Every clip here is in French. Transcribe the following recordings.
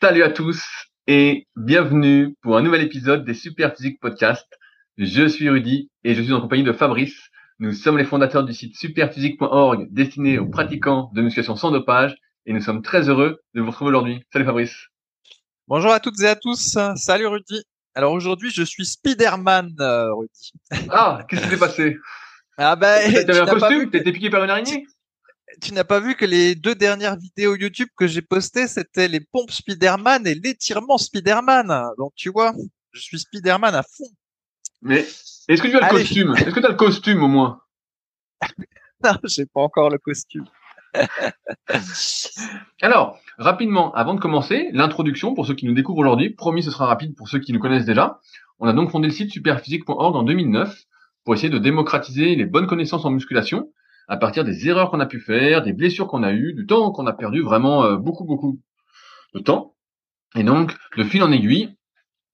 Salut à tous et bienvenue pour un nouvel épisode des Super Physique Podcast. Je suis Rudy et je suis en compagnie de Fabrice. Nous sommes les fondateurs du site superphysique.org destiné aux pratiquants de musculation sans dopage et nous sommes très heureux de vous retrouver aujourd'hui. Salut Fabrice. Bonjour à toutes et à tous. Salut Rudy. Alors aujourd'hui, je suis Spider-Man, euh, Rudy. Ah, qu'est-ce qui s'est passé? Ah ben, T'avais un costume? T'étais piqué par une araignée? Tu n'as pas vu que les deux dernières vidéos YouTube que j'ai postées, c'était les pompes Spider-Man et l'étirement Spider-Man. Donc tu vois, je suis Spider-Man à fond. Mais est-ce que tu as le costume? Est-ce que tu as le costume au moins? Non, j'ai pas encore le costume. Alors, rapidement, avant de commencer, l'introduction pour ceux qui nous découvrent aujourd'hui. Promis, ce sera rapide pour ceux qui nous connaissent déjà. On a donc fondé le site superphysique.org en 2009 pour essayer de démocratiser les bonnes connaissances en musculation à partir des erreurs qu'on a pu faire, des blessures qu'on a eues, du temps qu'on a perdu, vraiment euh, beaucoup, beaucoup de temps. Et donc, de fil en aiguille,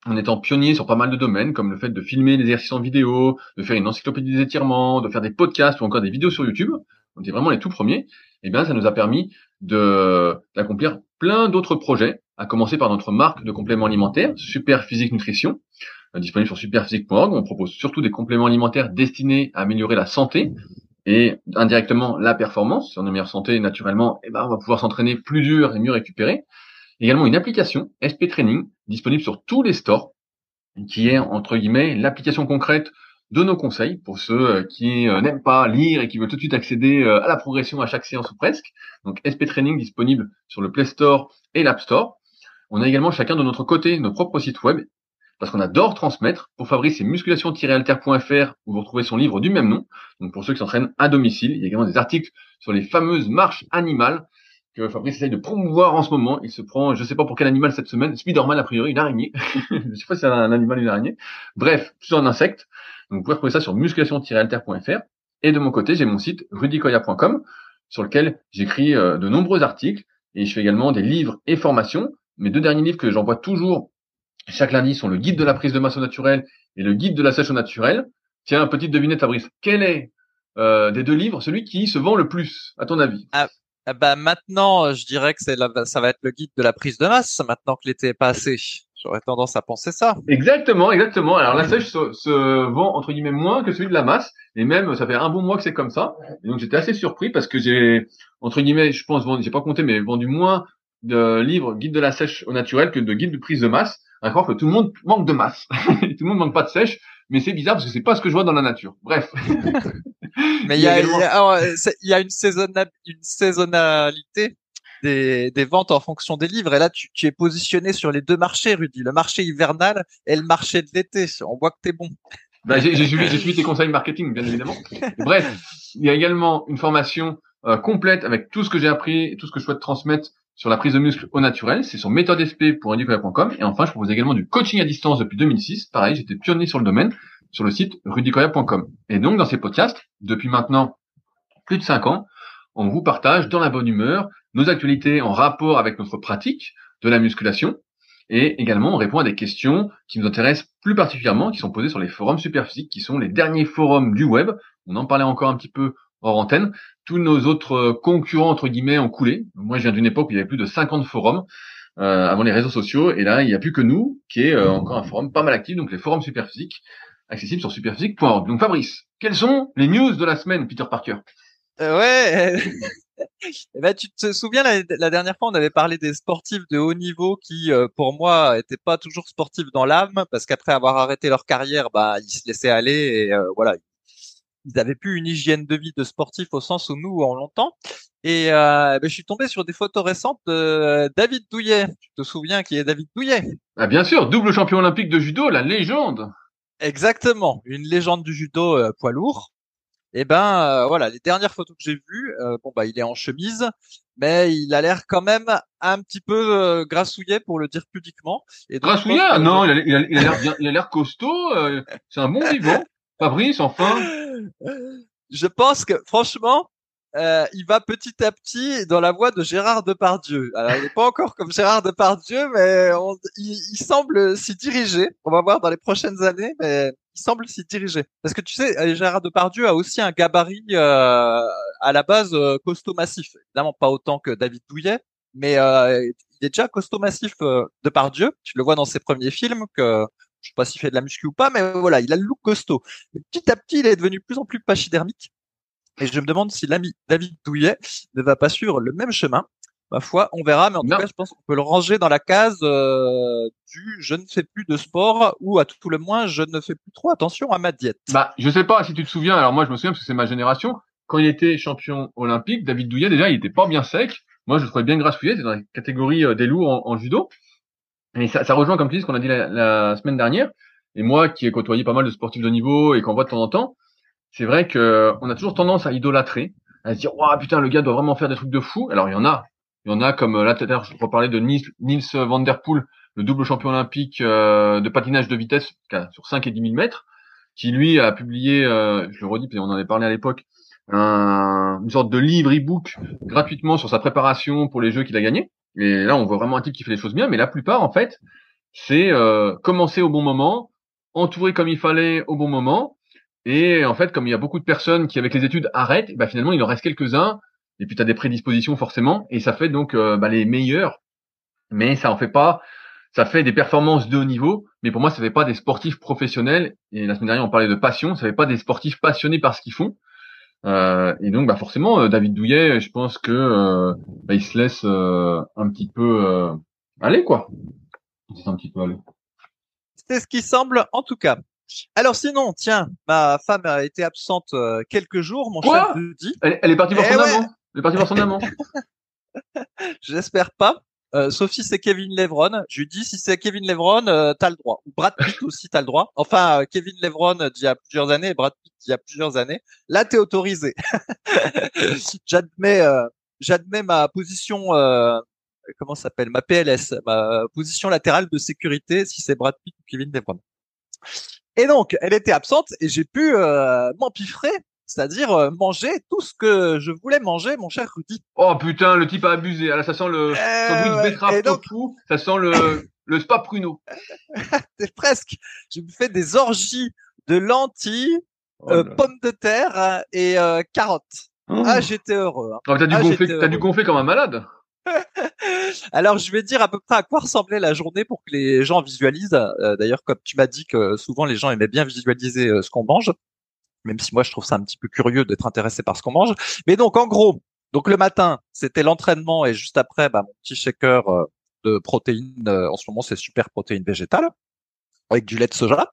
en étant pionnier sur pas mal de domaines, comme le fait de filmer des exercices en vidéo, de faire une encyclopédie des étirements, de faire des podcasts ou encore des vidéos sur YouTube, on était vraiment les tout premiers, eh bien ça nous a permis d'accomplir plein d'autres projets, à commencer par notre marque de compléments alimentaires, Super Physique Nutrition, euh, disponible sur superphysique.org. On propose surtout des compléments alimentaires destinés à améliorer la santé, et indirectement la performance. Si on est meilleure santé, naturellement, eh ben, on va pouvoir s'entraîner plus dur et mieux récupérer. Également une application SP Training disponible sur tous les stores, qui est entre guillemets l'application concrète de nos conseils pour ceux euh, qui euh, n'aiment pas lire et qui veulent tout de suite accéder euh, à la progression à chaque séance ou presque. Donc SP Training disponible sur le Play Store et l'App Store. On a également chacun de notre côté nos propres sites web parce qu'on adore transmettre. Pour Fabrice, c'est musculation-alter.fr où vous retrouvez son livre du même nom. Donc pour ceux qui s'entraînent à domicile, il y a également des articles sur les fameuses marches animales que Fabrice essaye de promouvoir en ce moment. Il se prend, je ne sais pas pour quel animal cette semaine, Spiderman a priori, une araignée. je ne sais pas si c'est un animal ou une araignée. Bref, c'est un insecte. Donc vous pouvez retrouver ça sur musculation-alter.fr. Et de mon côté, j'ai mon site rudicoya.com sur lequel j'écris euh, de nombreux articles et je fais également des livres et formations. Mes deux derniers livres que j'envoie toujours chaque lundi sont le guide de la prise de masse au naturel et le guide de la sèche au naturel. Tiens, petite devinette Fabrice, quel est euh, des deux livres celui qui se vend le plus, à ton avis? Ah, ah bah maintenant, je dirais que c'est ça va être le guide de la prise de masse, maintenant que l'été est passé. J'aurais tendance à penser ça. Exactement, exactement. Alors la sèche se, vend entre guillemets moins que celui de la masse, et même ça fait un bon mois que c'est comme ça. Et donc j'étais assez surpris parce que j'ai entre guillemets, je pense, j'ai pas compté, mais vendu moins de livres guide de la sèche au naturel que de guide de prise de masse à croire que tout le monde manque de masse. tout le monde manque pas de sèche, mais c'est bizarre parce que c'est pas ce que je vois dans la nature. Bref. mais il y a, il y a, une, une saisonnalité des, des, ventes en fonction des livres. Et là, tu, tu, es positionné sur les deux marchés, Rudy. Le marché hivernal et le marché de l'été. On voit que t'es bon. Bah, j'ai suivi, tes conseils marketing, bien évidemment. Bref, il y a également une formation euh, complète avec tout ce que j'ai appris et tout ce que je souhaite transmettre sur la prise de muscle au naturel, c'est sur méthodesp.rudicoya.com. Et enfin, je propose également du coaching à distance depuis 2006. Pareil, j'étais pionnier sur le domaine sur le site rudicoya.com. Et donc, dans ces podcasts, depuis maintenant plus de cinq ans, on vous partage dans la bonne humeur nos actualités en rapport avec notre pratique de la musculation. Et également, on répond à des questions qui nous intéressent plus particulièrement, qui sont posées sur les forums superphysiques, qui sont les derniers forums du web. On en parlait encore un petit peu hors antenne. Tous nos autres euh, concurrents, entre guillemets, ont coulé. Moi, je viens d'une époque où il y avait plus de 50 forums euh, avant les réseaux sociaux. Et là, il n'y a plus que nous, qui est euh, encore un forum pas mal actif, donc les forums Superphysique, accessibles sur superphysique.org. Donc Fabrice, quelles sont les news de la semaine, Peter Parker? Ouais eh ben, tu te souviens la, dernière fois on avait parlé des sportifs de haut niveau qui pour moi étaient pas toujours sportifs dans l'âme parce qu'après avoir arrêté leur carrière bah ils se laissaient aller et voilà ils avaient plus une hygiène de vie de sportif au sens où nous en longtemps. Et euh, ben, je suis tombé sur des photos récentes de David Douillet. Tu te souviens qui est David Douillet? Ah, Bien sûr, double champion olympique de judo, la légende. Exactement, une légende du judo euh, poids lourd. Et eh ben euh, voilà, les dernières photos que j'ai vues, euh, bon bah il est en chemise, mais il a l'air quand même un petit peu grassouillet pour le dire pudiquement. Et grassouillet Non, il a, a, il a l'air il a l'air costaud. c'est un bon niveau. Fabrice, enfin. Je pense que franchement, euh, il va petit à petit dans la voie de Gérard Depardieu. Alors, il n'est pas encore comme Gérard Depardieu, mais il, semble s'y diriger. On va voir dans les prochaines années, mais il semble s'y diriger. Parce que tu sais, euh, Gérard Depardieu a aussi un gabarit euh, à la base costaud massif. Évidemment, pas autant que David Douillet, mais euh, il est déjà costaud massif euh, de par Dieu. Tu le vois dans ses premiers films que je sais pas s'il fait de la muscu ou pas, mais voilà, il a le look costaud. petit à petit, il est devenu de plus en plus pachydermique. Et je me demande si l'ami David Douillet ne va pas suivre le même chemin. Ma foi, on verra, mais en tout cas, je pense qu'on peut le ranger dans la case euh, du je ne fais plus de sport ou à tout le moins je ne fais plus trop attention à ma diète. Bah, je sais pas si tu te souviens. Alors moi, je me souviens parce que c'est ma génération. Quand il était champion olympique, David Douillet déjà, il était pas bien sec. Moi, je le trouvais bien grassouillé. C'est dans la catégorie euh, des lourds en, judo. Et ça, rejoint, comme tu dis, ce qu'on a dit la, semaine dernière. Et moi, qui ai côtoyé pas mal de sportifs de niveau et qu'on voit de temps en temps, c'est vrai que on a toujours tendance à idolâtrer, à se dire, waouh, putain, le gars doit vraiment faire des trucs de fou. Alors, il y en a. Il y en a comme, euh, là, tout à l'heure, je reparlais de Nils Van Der Poel, le double champion olympique euh, de patinage de vitesse sur 5 et 10 000 mètres, qui lui a publié, euh, je le redis, puis on en avait parlé à l'époque, un, une sorte de livre e-book gratuitement sur sa préparation pour les jeux qu'il a gagnés. Et là, on voit vraiment un type qui fait les choses bien, mais la plupart, en fait, c'est euh, commencer au bon moment, entourer comme il fallait au bon moment, et en fait, comme il y a beaucoup de personnes qui, avec les études, arrêtent, bah, finalement, il en reste quelques-uns, et puis tu as des prédispositions forcément, et ça fait donc euh, bah, les meilleurs, mais ça en fait pas, ça fait des performances de haut niveau, mais pour moi, ça fait pas des sportifs professionnels, et la semaine dernière, on parlait de passion, ça fait pas des sportifs passionnés par ce qu'ils font, euh, et donc, bah forcément, euh, David Douillet, je pense que euh, bah, il se laisse euh, un petit peu aller, quoi. C'est un petit peu aller. C'est ce qui semble, en tout cas. Alors sinon, tiens, ma femme a été absente quelques jours, mon Quoi? chef dit. Elle, elle, est partie voir eh son amant. Elle est partie voir son amant. J'espère pas. Euh, Sophie, c'est Kevin Levron. Je lui dis, si c'est Kevin Levron, euh, t'as le droit. Ou Brad Pitt aussi, t'as le droit. Enfin, euh, Kevin Levron d'il y a plusieurs années Brad Pitt d'il y a plusieurs années. Là, t'es autorisé. j'admets, euh, j'admets ma position, comment s'appelle, ma PLS, ma position latérale de sécurité, si c'est Brad Pitt ou Kevin Levron. Et donc, elle était absente et j'ai pu m'empiffrer c'est-à-dire euh, manger tout ce que je voulais manger, mon cher Rudy. Oh putain, le type a abusé. Alors, ça sent le euh, betterave ça sent le, le spa pruneau. C'est presque. Je me fais des orgies de lentilles, oh euh, pommes de terre hein, et euh, carottes. Oh. Ah, j'étais heureux. Hein. Oh, t'as dû, ah, gonfler, as dû gonfler comme un malade. Alors, je vais dire à peu près à quoi ressemblait la journée pour que les gens visualisent. D'ailleurs, comme tu m'as dit que souvent les gens aimaient bien visualiser ce qu'on mange même si moi je trouve ça un petit peu curieux d'être intéressé par ce qu'on mange. Mais donc en gros, donc le matin, c'était l'entraînement et juste après, bah, mon petit shaker euh, de protéines. Euh, en ce moment, c'est super protéines végétales avec du lait de soja.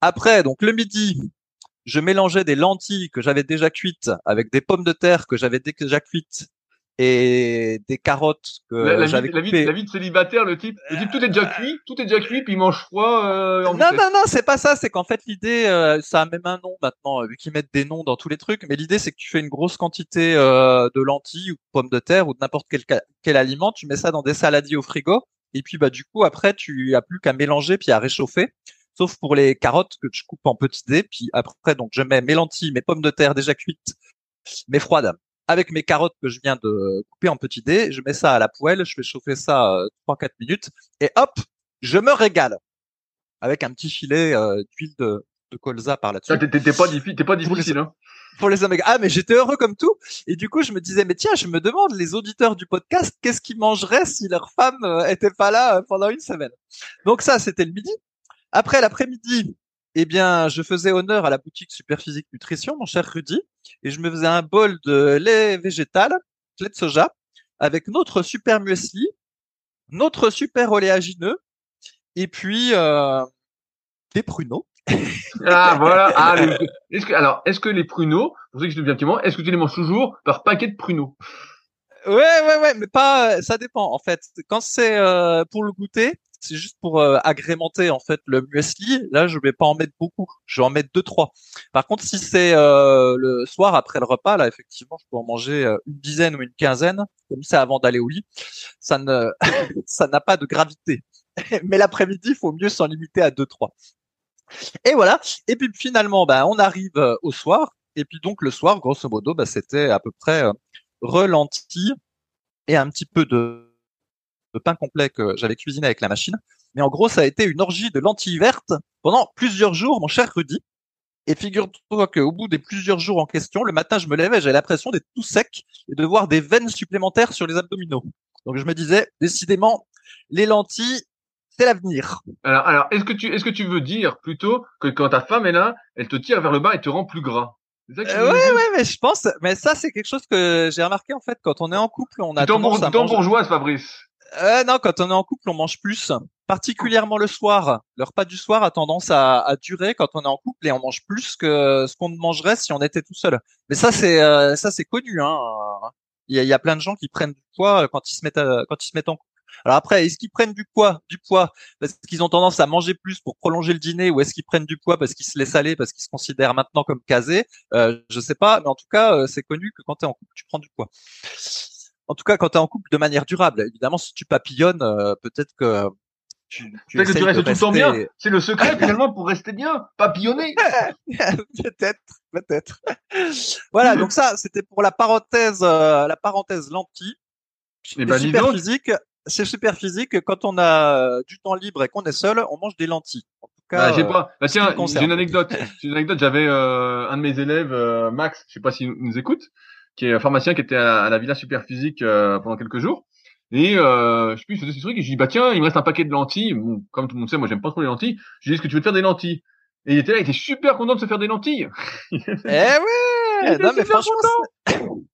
Après, donc le midi, je mélangeais des lentilles que j'avais déjà cuites avec des pommes de terre que j'avais déjà cuites et des carottes que j'avais la, vie, la vie de célibataire, le type, le type tout est déjà cuit, tout est déjà cuit, puis il mange froid. Euh, non, non, non, c'est pas ça. C'est qu'en fait l'idée, euh, ça a même un nom maintenant, vu qu'ils mettent des noms dans tous les trucs. Mais l'idée, c'est que tu fais une grosse quantité euh, de lentilles ou de pommes de terre ou de n'importe quel, quel aliment, tu mets ça dans des saladiers au frigo, et puis bah du coup après tu as plus qu'à mélanger puis à réchauffer. Sauf pour les carottes que je coupe en petits dés, puis après donc je mets mes lentilles, mes pommes de terre déjà cuites, mais froides, avec mes carottes que je viens de couper en petits dés, je mets ça à la poêle, je fais chauffer ça 3-4 euh, minutes, et hop, je me régale avec un petit filet euh, d'huile de, de, colza par là-dessus. Ah, t'es pas, difficile, pas difficile, hein pour les oméga. Ah, mais j'étais heureux comme tout. Et du coup, je me disais, mais tiens, je me demande, les auditeurs du podcast, qu'est-ce qu'ils mangeraient si leur femme euh, était pas là pendant une semaine? Donc ça, c'était le midi. Après l'après-midi, eh bien, je faisais honneur à la boutique Superphysique Nutrition, mon cher Rudy, et je me faisais un bol de lait végétal, lait de soja, avec notre super muesli, notre super oléagineux, et puis euh, des pruneaux. ah voilà. Ah, est-ce que alors est-ce que les pruneaux, pour ceux qui bien est-ce que tu les manges toujours par paquet de pruneaux? Ouais ouais ouais, mais pas. Ça dépend en fait. Quand c'est euh, pour le goûter, c'est juste pour euh, agrémenter en fait le muesli. Là, je vais pas en mettre beaucoup. Je vais en mettre deux trois. Par contre, si c'est euh, le soir après le repas, là, effectivement, je peux en manger euh, une dizaine ou une quinzaine, comme ça avant d'aller au lit. Ça ne, ça n'a pas de gravité. Mais l'après-midi, il faut mieux s'en limiter à deux trois. Et voilà. Et puis finalement, ben, on arrive au soir. Et puis donc le soir, grosso modo, ben, c'était à peu près relenti et un petit peu de de pain complet que j'avais cuisiné avec la machine. Mais en gros, ça a été une orgie de lentilles vertes pendant plusieurs jours, mon cher Rudy. Et figure-toi qu'au bout des plusieurs jours en question, le matin, je me lève et j'avais l'impression d'être tout sec et de voir des veines supplémentaires sur les abdominaux. Donc je me disais, décidément, les lentilles, c'est l'avenir. Alors, alors est-ce que tu est-ce que tu veux dire plutôt que quand ta femme est là, elle te tire vers le bas et te rend plus gras? Que euh, ouais, ouais, mais je pense, mais ça c'est quelque chose que j'ai remarqué en fait quand on est en couple, on a tendance à manger... bourgeoise, Fabrice. Euh, non, quand on est en couple, on mange plus, particulièrement le soir. Le repas du soir a tendance à, à durer quand on est en couple et on mange plus que ce qu'on mangerait si on était tout seul. Mais ça c'est euh, ça c'est connu. Hein. Il y a, il y a plein de gens qui prennent du poids quand ils se mettent quand ils se mettent en couple. Alors après, est-ce qu'ils prennent du poids, du poids? Parce qu'ils ont tendance à manger plus pour prolonger le dîner, ou est-ce qu'ils prennent du poids parce qu'ils se laissent aller, parce qu'ils se considèrent maintenant comme casés? Euh, Je sais pas, mais en tout cas, euh, c'est connu que quand tu es en couple, tu prends du poids. En tout cas, quand tu es en couple de manière durable. Évidemment, si tu papillonnes, euh, peut-être que tu, tu, que tu restes tout le temps bien. C'est le secret finalement pour rester bien, papillonner. peut-être, peut-être. voilà, donc ça, c'était pour la parenthèse, euh, la parenthèse lentille. Eh ben, super physique, c'est super physique. Quand on a euh, du temps libre et qu'on est seul, on mange des lentilles. En tout cas, bah, j'ai pas. Bah, tiens, j'ai une anecdote. j'ai une anecdote. J'avais euh, un de mes élèves, euh, Max, je sais pas s'il nous écoute, qui est pharmacien, qui était à, la Villa Super Physique pendant quelques jours. Et euh, je sais plus, je ce truc et je dis bah tiens, il me reste un paquet de lentilles. comme tout le monde sait, moi j'aime pas trop les lentilles. Je lui dis est-ce que tu veux te faire des lentilles? Et il était là, il était super content de se faire des lentilles. eh ouais, non mais franchement,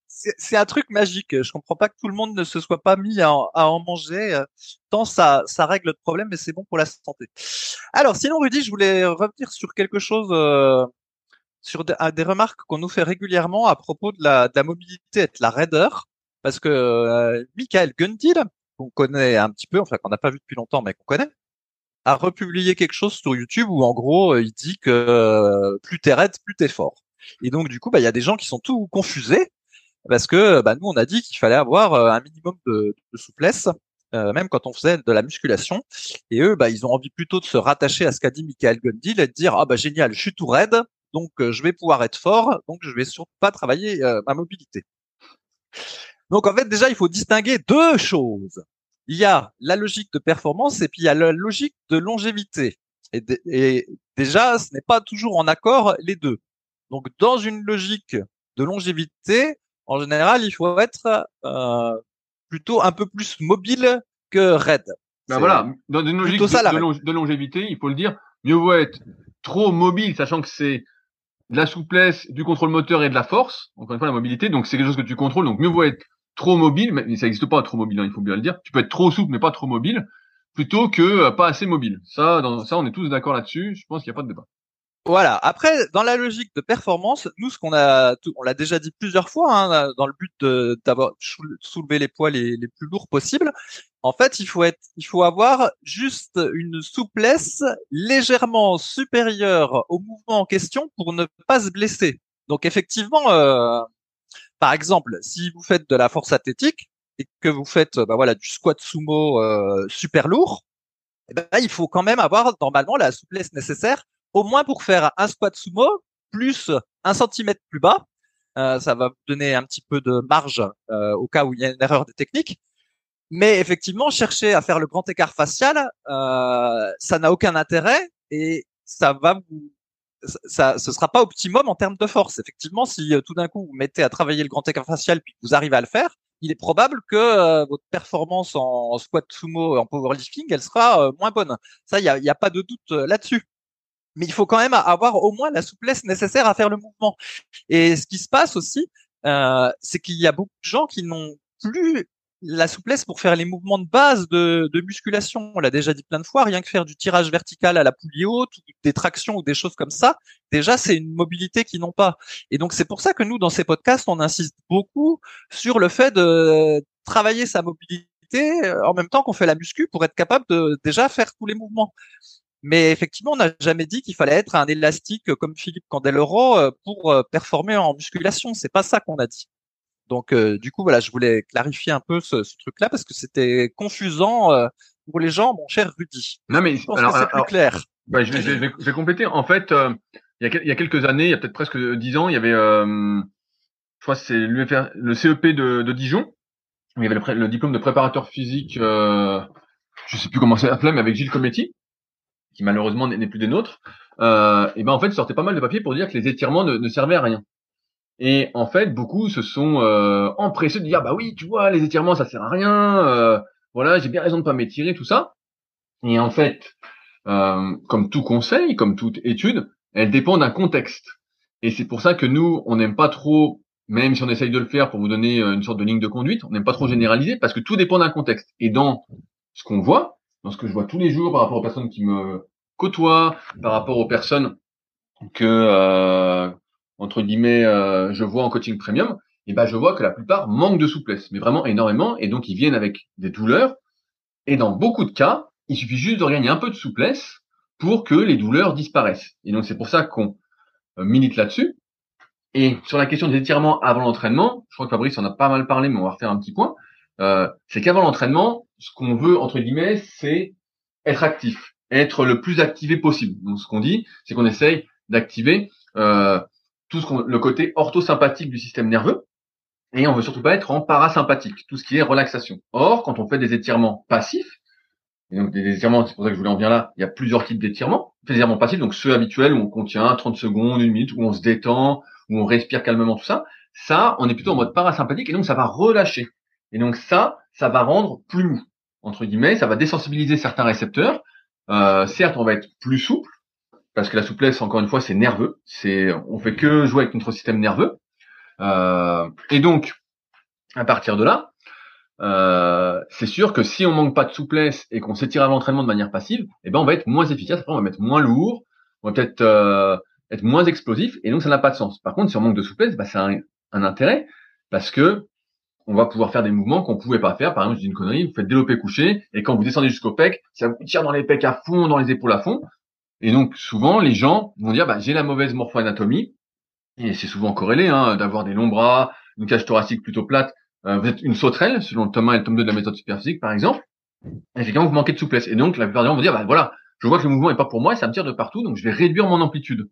c'est un truc magique. Je comprends pas que tout le monde ne se soit pas mis à, en manger. Euh, tant ça, ça règle le problème, mais c'est bon pour la santé. Alors, sinon, Rudy, je voulais revenir sur quelque chose, euh, sur des remarques qu'on nous fait régulièrement à propos de la, de la mobilité et de la raideur, parce que euh, Michael Gundil, qu'on connaît un petit peu, enfin qu'on n'a pas vu depuis longtemps, mais qu'on connaît, a republié quelque chose sur YouTube où en gros il dit que plus t'es raide, plus t'es fort. Et donc du coup, bah il y a des gens qui sont tout confusés parce que bah, nous on a dit qu'il fallait avoir euh, un minimum de, de souplesse euh, même quand on faisait de la musculation. Et eux, bah, ils ont envie plutôt de se rattacher à ce qu'a dit Michael Gundil et de dire ah bah génial, je suis tout raide, donc je vais pouvoir être fort, donc je vais surtout pas travailler ma mobilité. Donc en fait déjà il faut distinguer deux choses. Il y a la logique de performance et puis il y a la logique de longévité. Et, et déjà ce n'est pas toujours en accord les deux. Donc dans une logique de longévité, en général, il faut être euh, plutôt un peu plus mobile que raide. Ben voilà, dans une logique de, longévité, il faut le dire, mieux vaut être trop mobile, sachant que c'est la souplesse, du contrôle moteur et de la force. Encore une fois, la mobilité, donc c'est quelque chose que tu contrôles. Donc mieux vaut être trop mobile, mais ça n'existe pas trop mobile, hein, il faut bien le dire. Tu peux être trop souple, mais pas trop mobile, plutôt que euh, pas assez mobile. Ça, dans, ça, on est tous d'accord là-dessus. Je pense qu'il n'y a pas de débat. Voilà. Après, dans la logique de performance, nous, ce qu'on a, on l'a déjà dit plusieurs fois, hein, dans le but d'avoir soulevé les poids les, les, plus lourds possibles. En fait, il faut être, il faut avoir juste une souplesse légèrement supérieure au mouvement en question pour ne pas se blesser. Donc, effectivement, euh, par exemple, si vous faites de la force athlétique et que vous faites, bah voilà, du squat sumo euh, super lourd, eh ben, il faut quand même avoir normalement la souplesse nécessaire au moins pour faire un squat sumo plus un centimètre plus bas. Euh, ça va vous donner un petit peu de marge euh, au cas où il y a une erreur de technique. Mais effectivement, chercher à faire le grand écart facial, euh, ça n'a aucun intérêt et ça va vous, ça, ce sera pas optimum en termes de force. Effectivement, si tout d'un coup vous mettez à travailler le grand écart facial puis que vous arrivez à le faire, il est probable que votre performance en, squat sumo, en powerlifting, elle sera moins bonne. Ça, il n'y a, y a, pas de doute là-dessus mais il faut quand même avoir au moins la souplesse nécessaire à faire le mouvement. Et ce qui se passe aussi, euh, c'est qu'il y a beaucoup de gens qui n'ont plus la souplesse pour faire les mouvements de base de, musculation. On l'a déjà dit plein de fois, rien que faire du tirage vertical à la poulie haute, des tractions ou des choses comme ça, déjà c'est une mobilité qu'ils n'ont pas. Et donc c'est pour ça que nous, dans ces podcasts, on insiste beaucoup sur le fait de travailler sa mobilité euh, en même temps qu'on fait la muscu pour être capable de déjà faire tous les mouvements. Mais effectivement, on n'a jamais dit qu'il fallait être un élastique comme Philippe Candeloro euh, pour euh, performer en musculation. C'est pas ça qu'on a dit. Donc, euh, du coup, voilà, je voulais clarifier un peu ce, ce truc-là parce que c'était confusant pour les gens, mon cher Rudy. Non, mais je pense alors, que c'est plus clair. Bah, je, vais, je, vais, je, vais, compléter. En fait, il, y a, il, y a, quelques années, il y a peut-être presque dix ans, il y avait, je crois, c'est le CEP de, de, Dijon. il y avait le, le, diplôme de préparateur physique. Euh, je sais plus comment ça s'appelait, mais avec Gilles Cometti qui malheureusement n'est plus des nôtres, euh, et ben en fait sortait pas mal de papiers pour dire que les étirements ne, servaient à rien. Et en fait, beaucoup se sont euh, empressés de dire bah oui, tu vois, les étirements ça sert à rien. Euh, voilà, j'ai bien raison de pas m'étirer, tout ça. Et en fait, euh, comme tout conseil, comme toute étude, elle dépend d'un contexte. Et c'est pour ça que nous, on n'aime pas trop, même si on essaye de le faire pour vous donner une sorte de ligne de conduite, on n'aime pas trop généraliser parce que tout dépend d'un contexte. Et dans ce qu'on voit, dans ce que je vois tous les jours par rapport aux personnes qui me côtoient, par rapport aux personnes que euh, entre guillemets euh, je vois en coaching premium, et ben je vois que la plupart manquent de souplesse, mais vraiment énormément, et donc ils viennent avec des douleurs. Et dans beaucoup de cas, il suffit juste de regagner un peu de souplesse pour que les douleurs disparaissent. Et donc c'est pour ça qu'on euh, milite là-dessus. Et sur la question des étirements avant l'entraînement, je crois que Fabrice en a pas mal parlé, mais on va refaire un petit point. Euh, c'est qu'avant l'entraînement, ce qu'on veut entre guillemets, c'est être actif, être le plus activé possible. Donc ce qu'on dit, c'est qu'on essaye d'activer euh, tout ce le côté orthosympathique du système nerveux, et on veut surtout pas être en parasympathique, tout ce qui est relaxation. Or, quand on fait des étirements passifs, et donc des étirements, c'est pour ça que je voulais en venir là, il y a plusieurs types d'étirements. Des étirements passifs, donc ceux habituels où on contient 30 secondes, une minute, où on se détend, où on respire calmement, tout ça. Ça, on est plutôt en mode parasympathique et donc ça va relâcher. Et donc ça, ça va rendre plus mou, entre guillemets, ça va désensibiliser certains récepteurs. Euh, certes, on va être plus souple, parce que la souplesse, encore une fois, c'est nerveux. C'est, on fait que jouer avec notre système nerveux. Euh, et donc, à partir de là, euh, c'est sûr que si on manque pas de souplesse et qu'on s'étire à l'entraînement de manière passive, eh ben on va être moins efficace. Après, on va mettre moins lourd, on va peut-être euh, être moins explosif, et donc ça n'a pas de sens. Par contre, si on manque de souplesse, bah, ça a un, intérêt parce que on va pouvoir faire des mouvements qu'on pouvait pas faire. Par exemple, je dis une connerie, vous faites développer couché, et quand vous descendez jusqu'au pec, ça vous tire dans les pecs à fond, dans les épaules à fond. Et donc souvent, les gens vont dire, bah, j'ai la mauvaise morpho-anatomie, et c'est souvent corrélé, hein, d'avoir des longs bras, une cage thoracique plutôt plate. Euh, vous êtes une sauterelle, selon le tome 1 et le tome 2 de la méthode superphysique, par exemple. Et effectivement, vous manquez de souplesse. Et donc, la plupart des gens vont dire, bah voilà, je vois que le mouvement est pas pour moi, et ça me tire de partout, donc je vais réduire mon amplitude.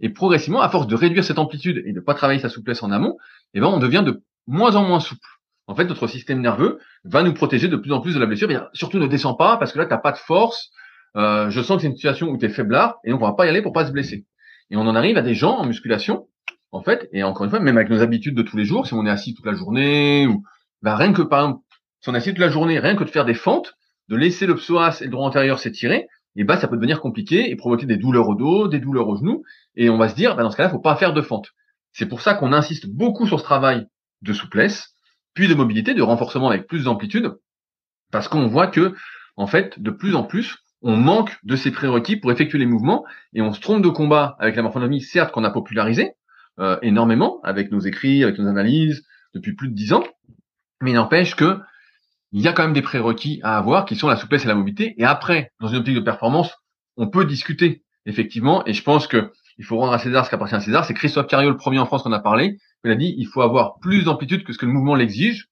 Et progressivement, à force de réduire cette amplitude et de pas travailler sa souplesse en amont, eh ben, on devient de moins en moins souple. En fait, notre système nerveux va nous protéger de plus en plus de la blessure. Et surtout, ne descends pas parce que là, t'as pas de force. Euh, je sens que c'est une situation où tu es faiblard et donc on va pas y aller pour pas se blesser. Et on en arrive à des gens en musculation en fait, et encore une fois, même avec nos habitudes de tous les jours, si on est assis toute la journée, ou bah, rien que par exemple, si on est assis toute la journée, rien que de faire des fentes, de laisser le psoas et le droit antérieur s'étirer, et bah ça peut devenir compliqué et provoquer des douleurs au dos, des douleurs aux genoux, et on va se dire, bah, dans ce cas-là, faut pas faire de fentes. C'est pour ça qu'on insiste beaucoup sur ce travail de souplesse, puis de mobilité, de renforcement avec plus d'amplitude, parce qu'on voit que, en fait, de plus en plus, on manque de ces prérequis pour effectuer les mouvements, et on se trompe de combat avec la morphonomie, certes qu'on a popularisé, euh, énormément avec nos écrits, avec nos analyses depuis plus de dix ans. Mais il n'empêche que il y a quand même des prérequis à avoir qui sont la souplesse et la mobilité. Et après, dans une optique de performance, on peut discuter effectivement. Et je pense que il faut rendre à César ce qui appartient à César. C'est Christophe Cario, le premier en France qu'on a parlé. Il a dit il faut avoir plus d'amplitude que ce que le mouvement l'exige.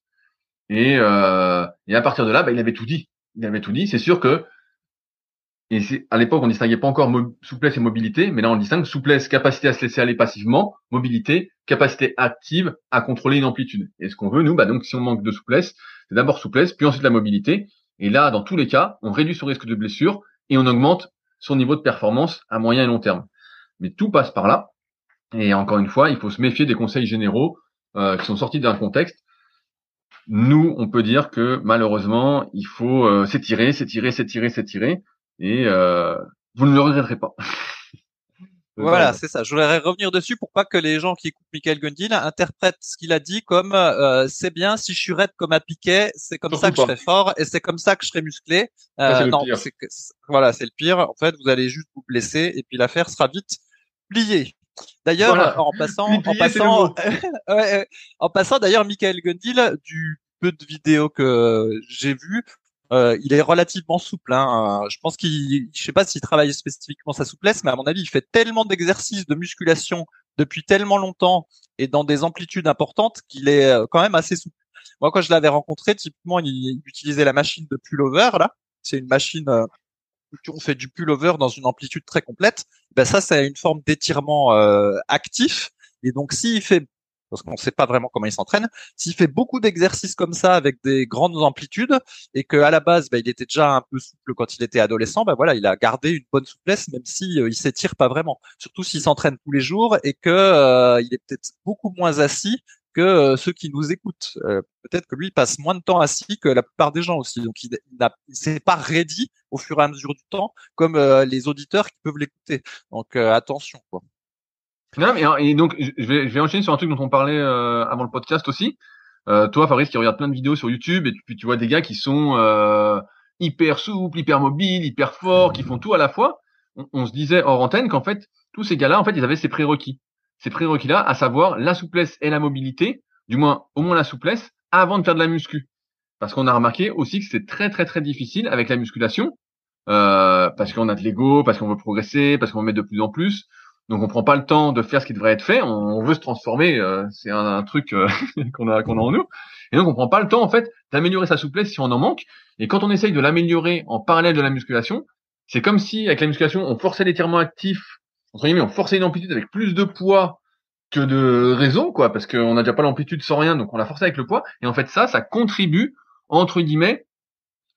Et, euh, et à partir de là, bah, il avait tout dit. Il avait tout dit. C'est sûr que et à l'époque, on distinguait pas encore souplesse et mobilité, mais là, on distingue souplesse, capacité à se laisser aller passivement, mobilité, capacité active à contrôler une amplitude. Et ce qu'on veut, nous, bah, donc, si on manque de souplesse, c'est d'abord souplesse, puis ensuite la mobilité. Et là, dans tous les cas, on réduit son risque de blessure et on augmente son niveau de performance à moyen et long terme. Mais tout passe par là. Et encore une fois, il faut se méfier des conseils généraux euh, qui sont sortis d'un contexte. Nous, on peut dire que malheureusement, il faut euh, s'étirer, s'étirer, s'étirer, s'étirer et euh, vous ne le regretterez pas. Voilà, c'est ça. Je voudrais revenir dessus pour pas que les gens qui écoutent Michael Gundin interprètent ce qu'il a dit comme euh, c'est bien si je suis raide comme un piquet, c'est comme ça que je serai fort et c'est comme ça que je serai musclé. Euh, non, c'est voilà, c'est le pire. En fait, vous allez juste vous blesser et puis l'affaire sera vite pliée. D'ailleurs, en passant, en passant, en passant d'ailleurs, Michael Gundil, du peu de vidéos que j'ai vues, euh, il est relativement souple. Hein. Je pense qu'il, je sais pas s'il travaille spécifiquement sa souplesse, mais à mon avis, il fait tellement d'exercices de musculation depuis tellement longtemps et dans des amplitudes importantes qu'il est euh, quand même assez souple. Moi, quand je l'avais rencontré, typiquement, il utilisait la machine de pullover là. C'est une machine euh, où on fait du pullover dans une amplitude très complète. Ben ça, c'est une forme d'étirement actif. Et donc, s'il fait parce qu'on ne sait pas vraiment comment il s'entraîne. S'il fait beaucoup d'exercices comme ça avec des grandes amplitudes et que à la base, bah, il était déjà un peu souple quand il était adolescent, bah voilà, il a gardé une bonne souplesse même si euh, s'étire pas vraiment. Surtout s'il s'entraîne tous les jours et que euh, il est peut-être beaucoup moins assis que euh, ceux qui nous écoutent. peut-être que lui passe moins de temps assis que la plupart des gens aussi. Donc il, il s'est pas ready au fur et à mesure du temps comme les auditeurs qui peuvent l'écouter. Donc attention quoi. Non, mais et donc je vais, je vais enchaîner sur un truc dont on parlait euh, avant le podcast aussi. Euh, toi, Fabrice, qui regarde plein de vidéos sur YouTube et puis tu vois des gars qui sont euh, hyper souples, hyper mobiles, hyper forts, qui font tout à la fois. On, se disait hors antenne qu'en fait tous ces gars-là, en fait, ils avaient ces prérequis. Ces prérequis-là, à savoir la souplesse et la mobilité, du moins au moins la souplesse, avant de faire de la muscu. Parce qu'on a remarqué aussi que c'est très très très difficile avec la musculation, euh, parce qu'on a de l'ego, parce qu'on veut progresser, parce qu'on veut mettre de plus en plus. Donc on prend pas le temps de faire ce qui devrait être fait. On, veut se transformer. Euh, c'est un, truc euh, qu'on a qu'on a en nous. Et donc on prend pas le temps en fait d'améliorer sa souplesse si on en manque. Et quand on essaye de l'améliorer en parallèle de la musculation, c'est comme si avec la musculation on forçait l'étirement actif. Entre guillemets, on forçait une amplitude avec plus de poids que de raison, quoi, parce qu'on n'a déjà pas l'amplitude sans rien, donc on l'a forcé avec le poids. Et en fait ça, ça contribue entre guillemets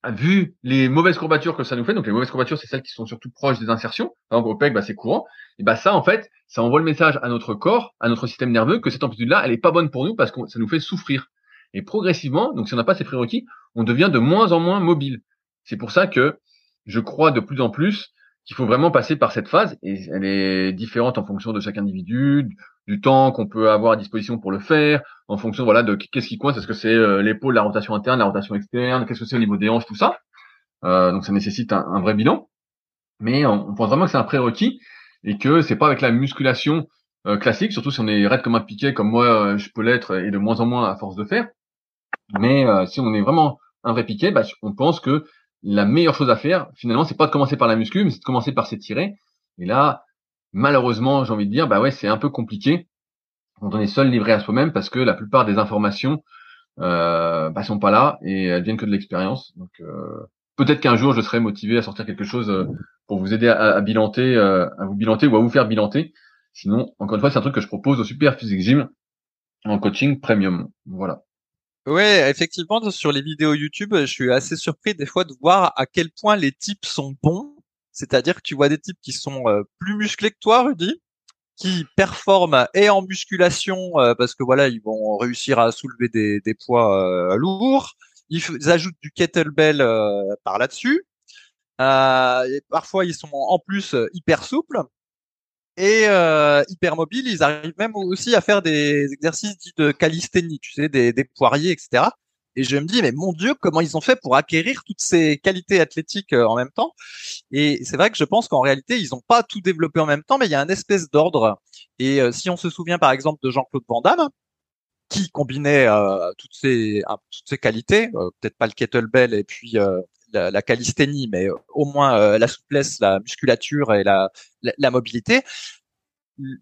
vu les mauvaises courbatures que ça nous fait, donc les mauvaises courbatures, c'est celles qui sont surtout proches des insertions. Par exemple, au PEC, bah, c'est courant. Et bah, ça, en fait, ça envoie le message à notre corps, à notre système nerveux, que cette amplitude-là, elle est pas bonne pour nous parce que ça nous fait souffrir. Et progressivement, donc si on n'a pas ces prérequis, on devient de moins en moins mobile. C'est pour ça que je crois de plus en plus qu'il faut vraiment passer par cette phase, et elle est différente en fonction de chaque individu, du temps qu'on peut avoir à disposition pour le faire, en fonction voilà de qu'est-ce qui coince, est-ce que c'est euh, l'épaule, la rotation interne, la rotation externe, qu'est-ce que c'est au niveau des hanches, tout ça? Euh, donc ça nécessite un, vrai bilan. Mais on, pense vraiment que c'est un prérequis et que c'est pas avec la musculation euh, classique, surtout si on est raide comme un piquet, comme moi je peux l'être et de moins en moins à force de faire. Mais si on est vraiment un vrai piquet, bah, on pense que la meilleure chose à faire, finalement, c'est pas de commencer par la muscu, mais c'est de commencer par s'étirer. Et là, malheureusement, j'ai envie de dire, bah ouais, c'est un peu compliqué quand on est seul livré à soi-même parce que la plupart des informations euh, bah, sont pas là et elles viennent que de l'expérience. Donc euh, peut-être qu'un jour je serai motivé à sortir quelque chose euh, pour vous aider à, bilanter, euh, à vous bilanter ou à vous faire bilanter. Sinon, encore une fois, c'est un truc que je propose au Super Physique Gym en coaching premium. Voilà. Ouais, effectivement, sur les vidéos YouTube, je suis assez surpris des fois de voir à quel point les types sont bons c'est-à-dire que tu vois des types qui sont euh, plus musclés que toi, Rudy, qui performent et en musculation euh, parce que voilà, ils vont réussir à soulever des, poids euh, lourds. Ils, ajoutent du kettlebell par là-dessus. parfois, ils sont en plus hyper souples et hyper mobiles. Ils arrivent même aussi à faire des exercices dits de calisthénie, tu sais, des, des poiriers, etc. Et je me dis, mais mon Dieu, comment ils ont fait pour acquérir toutes ces qualités athlétiques euh, en même temps? Et c'est vrai que je pense qu'en réalité, ils n'ont pas tout développé en même temps, mais il y a un espèce d'ordre. Et euh, si on se souvient par exemple de Jean-Claude Van Damme, qui combinait euh, toutes ces toutes ces qualités, peut-être pas le kettlebell et puis la, la, calisthénie, mais au moins la souplesse, la musculature et la, la mobilité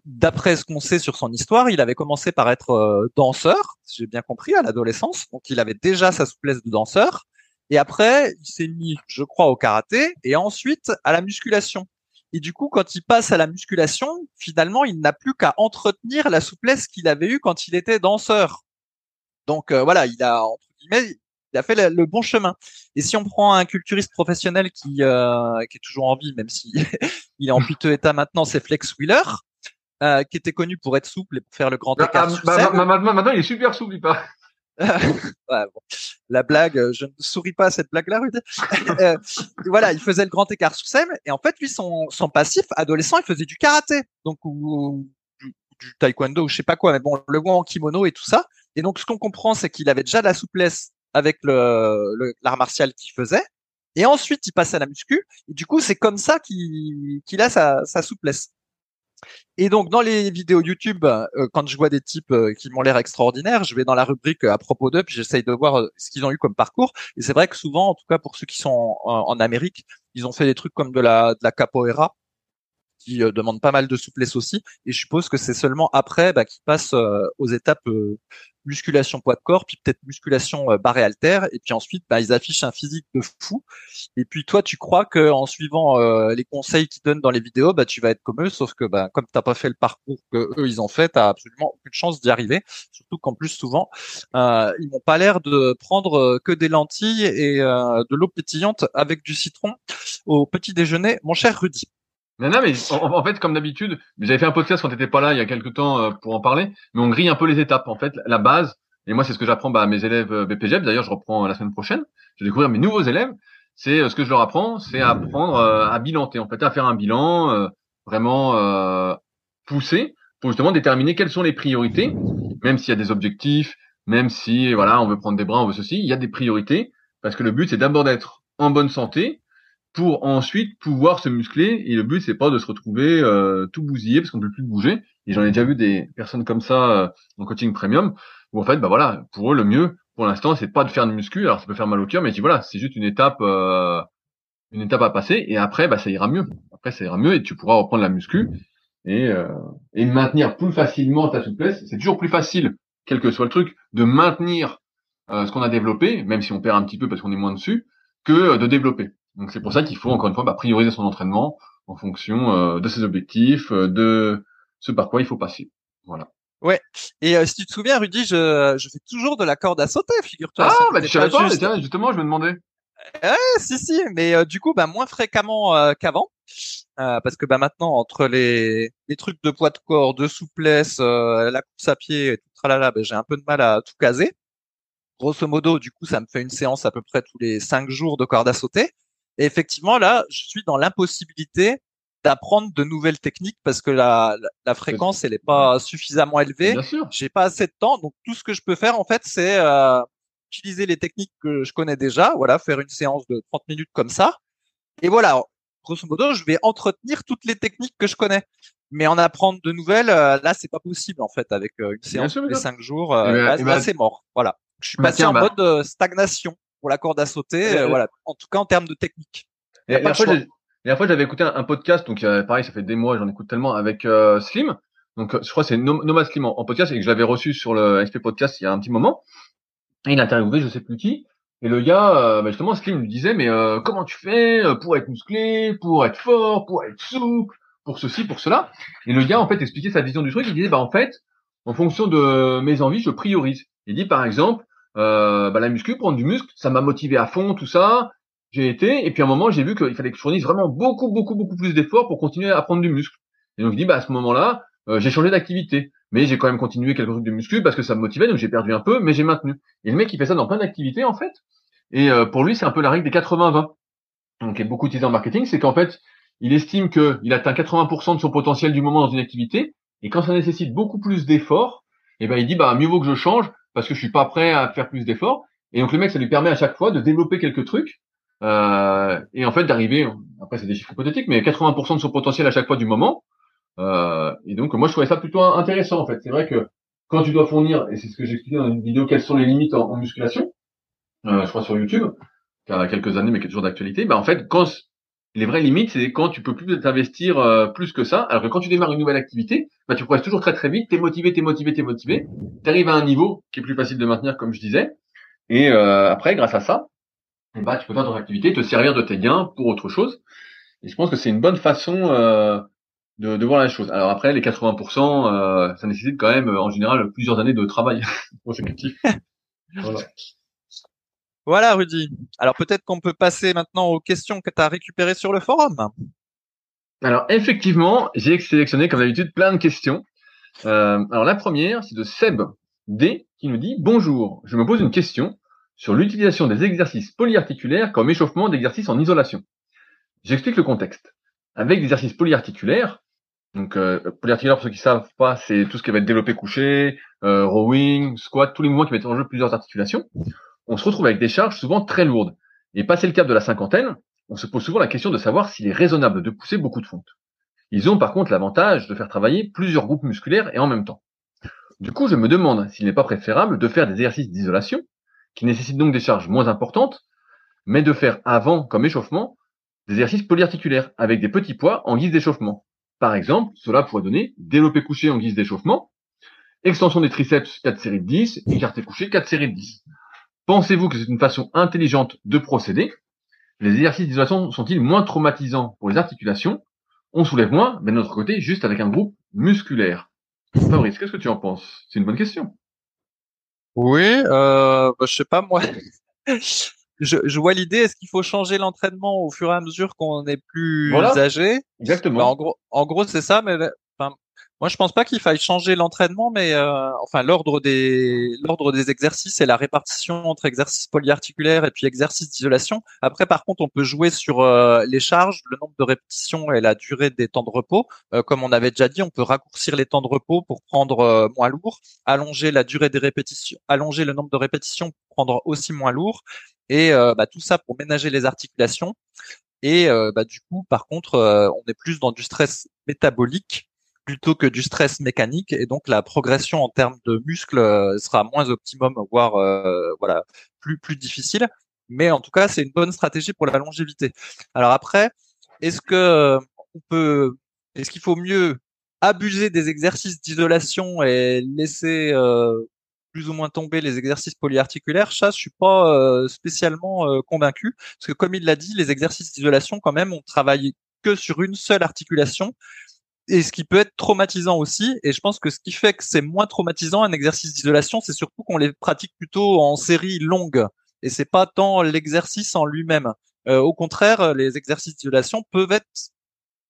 d'après ce qu'on sait sur son histoire, il avait commencé par être euh, danseur, si j'ai bien compris, à l'adolescence. Donc il avait déjà sa souplesse de danseur. Et après, il s'est mis, je crois, au karaté et ensuite à la musculation. Et du coup, quand il passe à la musculation, finalement, il n'a plus qu'à entretenir la souplesse qu'il avait eue quand il était danseur. Donc euh, voilà, il a entre guillemets, il a fait le, bon chemin. Et si on prend un culturiste professionnel qui, euh, qui est toujours en vie, même si il est en piteux état maintenant, c'est Flex Wheeler. Euh, qui était connu pour être souple et pour faire le grand écart. Ah, bah, bah, maintenant, il est super souple, il part. ouais, bon. La blague, euh, je ne souris pas à cette blague-là, Rudy. euh, voilà, il faisait le grand écart sur scène et en fait, lui, son, son passif, adolescent, il faisait du karaté, donc ou, du, du, taekwondo ou je sais pas quoi, mais bon, le voit en kimono et tout ça. Et donc, ce qu'on comprend, c'est qu'il avait déjà de la souplesse avec le l'art martial qu'il faisait. Et ensuite, il passe à la muscu. Et du coup, c'est comme ça qu'il qu'il a sa, sa souplesse. Et donc dans les vidéos YouTube, euh, quand je vois des types euh, qui m'ont l'air extraordinaires, je vais dans la rubrique euh, à propos d'eux, puis j'essaye de voir ce qu'ils ont eu comme parcours. Et c'est vrai que souvent, en tout cas pour ceux qui sont en, Amérique, ils ont fait des trucs comme de la, capoeira. qui demande pas mal de souplesse aussi. Et je suppose que c'est seulement après bah, qu'ils passent aux étapes musculation poids de corps, puis peut-être musculation euh, barre et haltère, et puis ensuite bah, ils affichent un physique de fou. Et puis toi, tu crois que en suivant euh, les conseils qu'ils donnent dans les vidéos, bah tu vas être comme eux, sauf que bah, comme t'as pas fait le parcours que eux ils ont fait, t'as absolument aucune chance d'y arriver. Surtout qu'en plus souvent euh, ils n'ont pas l'air de prendre euh, que des lentilles et de l'eau pétillante avec du citron au petit déjeuner, mon cher Rudy. Non, non, mais en, fait, comme d'habitude, j'avais fait un podcast quand t'étais pas là il y a quelques temps euh, pour en parler, mais on grille un peu les étapes. En fait, la base, et moi c'est ce que j'apprends bah, à mes élèves euh, BPGEP. D'ailleurs, je reprends la semaine prochaine. Je vais découvrir mes nouveaux élèves. C'est euh, ce que je leur apprends, c'est apprendre à bilanter, en fait, à faire un bilan vraiment euh, poussé pour justement déterminer quelles sont les priorités, même s'il y a des objectifs, même si voilà, on veut prendre des bras, on veut ceci, il y a des priorités parce que le but c'est d'abord d'être en bonne santé pour ensuite pouvoir se muscler. Et le but, c'est pas de se retrouver euh, tout bousillé parce qu'on peut plus bouger. Et j'en ai déjà vu des personnes comme ça euh, en coaching premium où en fait, bah voilà, pour eux, le mieux pour l'instant, c'est pas de faire de muscu. Alors ça peut faire mal au cœur, mais dis voilà, c'est juste une étape, euh, une étape à passer. Et après, bah ça ira mieux. Après, ça ira mieux et tu pourras reprendre la muscu et et maintenir plus facilement ta souplesse. C'est toujours plus facile, quel que soit le truc, de maintenir ce qu'on a développé, même si on perd un petit peu parce qu'on est moins dessus, que de développer. Donc c'est pour ça qu'il faut encore une fois bah, prioriser son entraînement en fonction euh, de ses objectifs, euh, de ce par quoi il faut passer. Voilà. Ouais. Et euh, si tu te souviens, Rudy, je, je fais toujours de la corde à sauter, figure-toi. Ah, bah tu savais pas, justement, je me demandais. Ouais, si, si, mais du coup, bah moins fréquemment qu'avant, parce que bah maintenant entre les les trucs de poids de corps, de souplesse, la course à pied, et tout tralala, bah, j'ai un peu de mal à tout caser. Grosso modo, du coup, ça me fait une séance à peu près tous les cinq jours de corde à sauter. Et effectivement, là, je suis dans l'impossibilité d'apprendre de nouvelles techniques parce que la, la, fréquence, elle n'est pas suffisamment élevée. J'ai pas assez de temps, donc tout ce que je peux faire, en fait, c'est euh, utiliser les techniques que je connais déjà. Voilà, faire une séance de 30 minutes comme ça. Et voilà, grosso modo, je vais entretenir toutes les techniques que je connais. Mais en apprendre de nouvelles, euh, là, c'est pas possible en fait avec euh, une séance de 5 jours. Eh ben, là, eh ben, c'est mort. Voilà. Je suis passé en mode stagnation pour la corde à sauter. Euh, voilà. En tout cas, en termes de technique. Et, et après, j'avais écouté un, podcast, donc euh, pareil, ça fait des mois, j'en écoute tellement avec euh, Slim. Donc, je crois que c'est Nomad Slim en, podcast et que je l'avais reçu sur le XP Podcast il y a un petit moment. Et il a interviewé, je sais plus qui. Et le gars, bah, justement, Slim lui disait, mais comment tu fais pour être musclé, pour être fort, pour être souple, pour ceci, pour cela? Et le gars, en fait, expliquait sa vision du truc. Il disait, bah en fait, en fonction de mes envies, je priorise. Il dit, par exemple, euh, bah, la muscu, prendre du muscle, ça m'a motivé à fond, tout ça. J'ai été, et puis à un moment, j'ai vu qu'il fallait que je fournisse vraiment beaucoup, beaucoup, beaucoup plus d'efforts pour continuer à prendre du muscle. Et donc, je dis, bah, à ce moment-là, euh, j'ai changé d'activité. Mais j'ai quand même continué quelques trucs de muscu parce que ça me motivait, donc j'ai perdu un peu, mais j'ai maintenu. Et le mec, il fait ça dans plein d'activités, en fait. Et euh, pour lui, c'est un peu la règle des 80-20. Donc, il est beaucoup utilisé en marketing, c'est qu'en fait, il estime qu'il atteint 80% de son potentiel du moment dans une activité, et quand ça nécessite beaucoup plus d'efforts, eh ben il dit bah mieux vaut que je change parce que je suis pas prêt à faire plus d'efforts. Et donc le mec, ça lui permet à chaque fois de développer quelques trucs euh, et en fait d'arriver. Après, c'est des chiffres hypothétiques, mais 80% de son potentiel à chaque fois du moment. Euh, et donc moi, je trouvais ça plutôt intéressant en fait. C'est vrai que quand tu dois fournir, et c'est ce que j'ai expliqué dans une vidéo, quelles sont les limites en, musculation, euh, je crois sur YouTube, qui a quelques années mais qui est toujours d'actualité. Bah en fait, quand les vraies limites, c'est quand tu peux plus t'investir euh, plus que ça. Alors que quand tu démarres une nouvelle activité, bah, tu progresses toujours très très vite, t'es motivé, t'es motivé, t'es motivé. T'arrives à un niveau qui est plus facile de maintenir, comme je disais. Et euh, après, grâce à ça, bah, tu peux faire ton activité, te servir de tes gains pour autre chose. Et je pense que c'est une bonne façon euh, de, de, voir la chose. Alors après, les 80%, ça nécessite quand même en général plusieurs années de travail consécutif. voilà. Voilà, Rudy. Alors peut-être qu'on peut passer maintenant aux questions que tu as récupérées sur le forum. Alors effectivement, j'ai sélectionné comme d'habitude plein de questions. Euh, alors la première, c'est de Seb D qui nous dit Bonjour, je me pose une question sur l'utilisation des exercices polyarticulaires comme échauffement d'exercices en isolation. J'explique le contexte. Avec des exercices polyarticulaires, donc euh, polyarticulaire pour ceux qui savent pas, c'est tout ce qui va être développé couché, euh, rowing, squat, tous les mouvements qui mettent en jeu plusieurs articulations on se retrouve avec des charges souvent très lourdes. Et passé le cap de la cinquantaine, on se pose souvent la question de savoir s'il est raisonnable de pousser beaucoup de fonte. Ils ont par contre l'avantage de faire travailler plusieurs groupes musculaires et en même temps. Du coup, je me demande s'il n'est pas préférable de faire des exercices d'isolation, qui nécessitent donc des charges moins importantes, mais de faire avant, comme échauffement, des exercices polyarticulaires, avec des petits poids en guise d'échauffement. Par exemple, cela pourrait donner développé couché en guise d'échauffement, extension des triceps 4 séries de 10, écarté couché 4 séries de 10. Pensez-vous que c'est une façon intelligente de procéder? Les exercices d'isolation sont-ils moins traumatisants pour les articulations? On soulève moins, mais de notre côté, juste avec un groupe musculaire. Fabrice, qu'est-ce que tu en penses? C'est une bonne question. Oui, euh, bah, je sais pas moi. je, je vois l'idée. Est-ce qu'il faut changer l'entraînement au fur et à mesure qu'on est plus Voilà. âgé? Exactement. Bah, En gros, en gros, c'est ça. Mais moi, je pense pas qu'il faille changer l'entraînement, mais euh, enfin l'ordre des l'ordre des exercices et la répartition entre exercices polyarticulaires et puis exercices d'isolation. Après, par contre, on peut jouer sur euh, les charges, le nombre de répétitions et la durée des temps de repos. Euh, comme on avait déjà dit, on peut raccourcir les temps de repos pour prendre euh, moins lourd, allonger la durée des répétitions, allonger le nombre de répétitions pour prendre aussi moins lourd, et euh, bah, tout ça pour ménager les articulations. Et euh, bah, du coup, par contre, on est plus dans du stress métabolique plutôt que du stress mécanique, et donc la progression en termes de muscles euh, sera moins optimum, voire euh, voilà plus plus difficile. Mais en tout cas, c'est une bonne stratégie pour la longévité. Alors après, est-ce que euh, on peut, est-ce qu'il faut mieux abuser des exercices d'isolation et laisser plus ou moins tomber les exercices polyarticulaires, ça, je suis pas spécialement euh, convaincu, parce que comme il l'a dit, les exercices d'isolation, quand même, on travaille que sur une seule articulation, et ce qui peut être traumatisant aussi. Et je pense que ce qui fait que c'est moins traumatisant un exercice d'isolation, c'est surtout qu'on les pratique plutôt en série longue, et c'est pas tant l'exercice en lui-même. Euh, au contraire, les exercices d'isolation peuvent être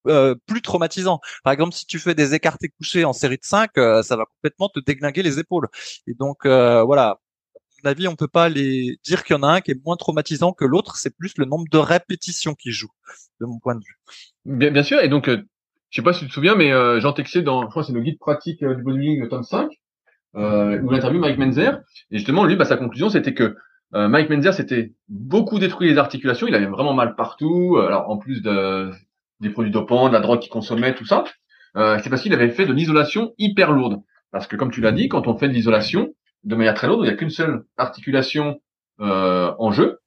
euh, plus traumatisants. Par exemple, si tu fais des écartés couchés en série de 5, euh, ça va complètement te déglinguer les épaules. Et donc euh, voilà, à mon avis, on peut pas les dire qu'il y en a un qui est moins traumatisant que l'autre. C'est plus le nombre de répétitions qui joue, de mon point de vue. Bien, bien sûr, et donc, euh, je sais pas si tu te souviens, mais euh, Jean Texier, dans, je crois c'est le guide pratique euh, du bodybuilding, le tome 5, euh, où il interviewe Mike Menzer, et justement, lui, bah, sa conclusion, c'était que euh, Mike Menzer s'était beaucoup détruit les articulations, il avait vraiment mal partout, euh, alors en plus de, des produits dopants, de la drogue qu'il consommait, tout ça, euh, c'est parce qu'il avait fait de l'isolation hyper lourde. Parce que comme tu l'as dit, quand on fait de l'isolation de manière très lourde, il n'y a qu'une seule articulation euh, en jeu,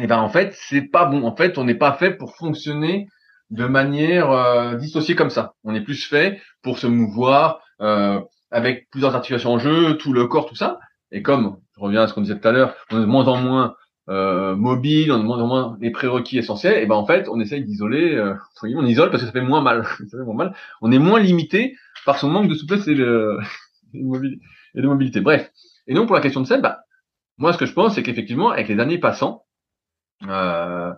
et ben en fait, c'est pas bon. En fait, on n'est pas fait pour fonctionner de manière euh, dissociée comme ça. On est plus fait pour se mouvoir euh, avec plusieurs articulations en jeu, tout le corps, tout ça. Et comme, je reviens à ce qu'on disait tout à l'heure, on est de moins en moins euh, mobile, on a de moins en moins les prérequis essentiels, et ben en fait, on essaye d'isoler, euh, on isole parce que ça fait moins mal. ça fait moins mal. On est moins limité par son manque de souplesse et de mobilité. Bref. Et donc pour la question de Seb, bah, moi ce que je pense, c'est qu'effectivement, avec les années passant, euh,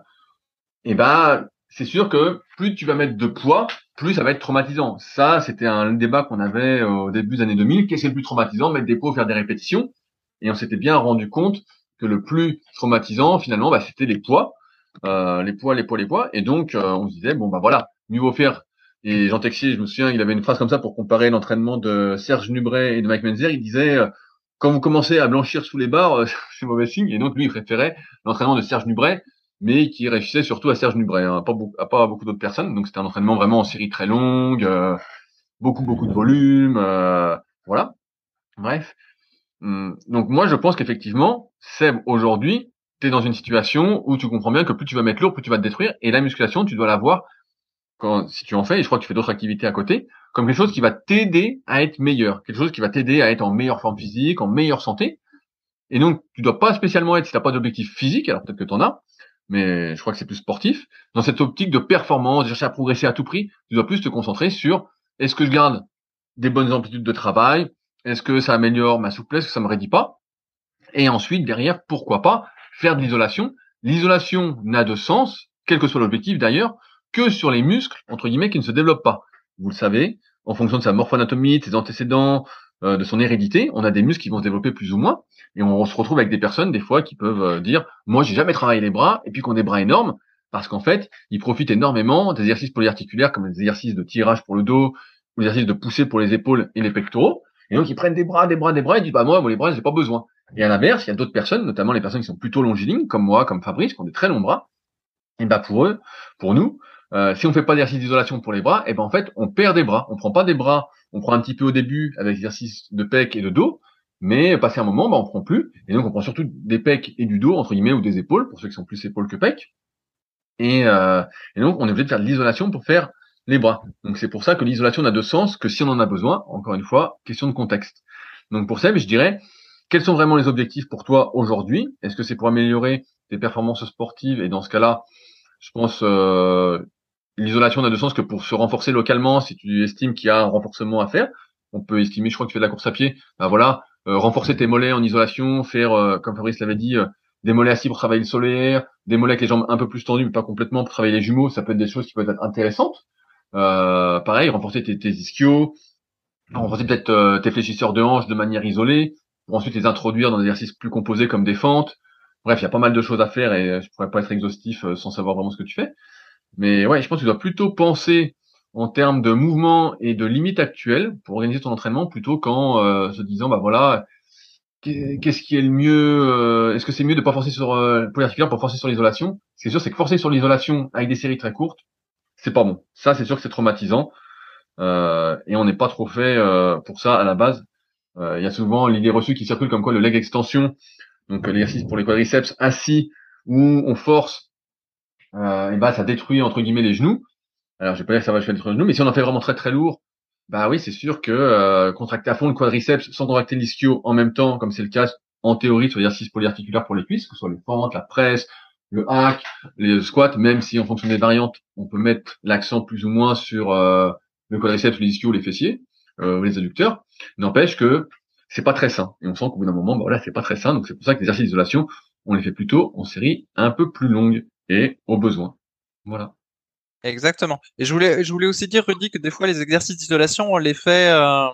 et ben c'est sûr que plus tu vas mettre de poids, plus ça va être traumatisant. Ça, c'était un débat qu'on avait au début des années 2000. Qu'est-ce qui est le plus traumatisant? Mettre des poids, faire des répétitions. Et on s'était bien rendu compte que le plus traumatisant, finalement, bah, c'était les poids, euh, les poids, les poids, les poids. Et donc, euh, on se disait, bon, bah voilà, mieux vaut faire. Et Jean Texier, je me souviens, il avait une phrase comme ça pour comparer l'entraînement de Serge Nubret et de Mike Menzer. Il disait, euh, quand vous commencez à blanchir sous les barres, euh, c'est mauvais signe. Et donc, lui, il préférait l'entraînement de Serge Nubret, mais qui réussissait surtout à Serge Nubret, hein, pas, à pas beaucoup d'autres personnes. Donc, c'était un entraînement vraiment en série très longue, euh, beaucoup, beaucoup de volume, euh, voilà. Bref. Hum, Donc moi, je pense qu'effectivement, Seb, aujourd'hui, tu es dans une situation où tu comprends bien que plus tu vas mettre lourd, plus tu vas te détruire. Et la musculation, tu dois la voir, quand, si tu en fais, et je crois que tu fais d'autres activités à côté, comme quelque chose qui va t'aider à être meilleur, quelque chose qui va t'aider à être en meilleure forme physique, en meilleure santé. Et donc, tu dois pas spécialement être, si t'as pas d'objectif physique, alors peut-être que tu en as, mais je crois que c'est plus sportif, dans cette optique de performance, de chercher à progresser à tout prix, tu dois plus te concentrer sur est-ce que je garde des bonnes amplitudes de travail, est-ce que ça améliore ma souplesse, que ça me raidit pas? Et ensuite, derrière, pourquoi pas faire de l'isolation? L'isolation n'a de sens, quel que soit l'objectif d'ailleurs, que sur les muscles, entre guillemets, qui ne se développent pas. Vous le savez, en fonction de sa morphoanatomie, de ses antécédents, euh, de son hérédité, on a des muscles qui vont se développer plus ou moins, et on se retrouve avec des personnes, des fois, qui peuvent euh, dire, moi, j'ai jamais travaillé les bras, et puis qu'on des bras énormes, parce qu'en fait, ils profitent énormément des exercices polyarticulaires, comme les exercices de tirage pour le dos, ou les exercices de pousser pour les épaules et les pectoraux, et donc ils prennent des bras, des bras, des bras, et disent, bah moi, moi les bras, j'ai pas besoin. Et à l'inverse, il y a d'autres personnes, notamment les personnes qui sont plutôt longilignes, comme moi, comme Fabrice, qui ont des très longs bras. Et bah pour eux, pour nous, euh, si on fait pas d'exercice d'isolation pour les bras, et ben en fait on perd des bras. On prend pas des bras, on prend un petit peu au début avec l'exercice de pec et de dos, mais passé un moment, bah on prend plus. Et donc on prend surtout des pecs et du dos entre guillemets ou des épaules pour ceux qui sont plus épaules que pecs. Et, euh, et donc on est obligé de faire de l'isolation pour faire les bras. Donc c'est pour ça que l'isolation n'a de sens que si on en a besoin. Encore une fois, question de contexte. Donc pour ça, je dirais, quels sont vraiment les objectifs pour toi aujourd'hui? Est-ce que c'est pour améliorer tes performances sportives? Et dans ce cas-là, je pense euh, l'isolation n'a de sens que pour se renforcer localement. Si tu estimes qu'il y a un renforcement à faire, on peut estimer. Je crois que tu fais de la course à pied. Ben voilà, renforcer tes mollets en isolation, faire euh, comme Fabrice l'avait dit, euh, des mollets assis pour travailler le solaire, des mollets avec les jambes un peu plus tendues mais pas complètement pour travailler les jumeaux. Ça peut être des choses qui peuvent être intéressantes. pareil, renforcer tes, tes ischios, renforcer peut-être tes fléchisseurs de hanches de manière isolée, pour ensuite les introduire dans des exercices plus composés comme des fentes. Bref, il y a pas mal de choses à faire et je pourrais pas être exhaustif sans savoir vraiment ce que tu fais. Mais ouais, je pense que tu dois plutôt penser en termes de mouvement et de limites actuelles pour organiser ton entraînement plutôt qu'en euh, se disant bah voilà qu'est-ce qui est le mieux euh, est-ce que c'est mieux de pas forcer sur euh, pour pour forcer sur l'isolation? C'est sûr c'est que forcer sur l'isolation avec des séries très courtes c'est pas bon. Ça c'est sûr que c'est traumatisant euh, et on n'est pas trop fait euh, pour ça à la base. Il y a souvent l'idée reçue qui circule comme quoi le leg extension donc l'exercice pour les quadriceps assis où on force et bah ça détruit entre guillemets les genoux alors, je vais pas dire que ça va achever le genou, mais si on en fait vraiment très très lourd, bah oui, c'est sûr que euh, contracter à fond le quadriceps sans contracter l'ischio en même temps, comme c'est le cas en théorie sur l'exercice polyarticulaire pour les cuisses, que ce soit les fentes, la presse, le hack, les squats, même si en fonction des variantes, on peut mettre l'accent plus ou moins sur euh, le quadriceps, l'ischio, les fessiers, euh, les adducteurs, n'empêche que c'est pas très sain. Et on sent qu'au bout d'un moment, bah voilà, c'est pas très sain. Donc c'est pour ça que les exercices d'isolation, on les fait plutôt en série un peu plus longue et au besoin. Voilà. Exactement. Et je voulais, je voulais aussi dire, Rudy, que des fois les exercices d'isolation, on les fait, euh,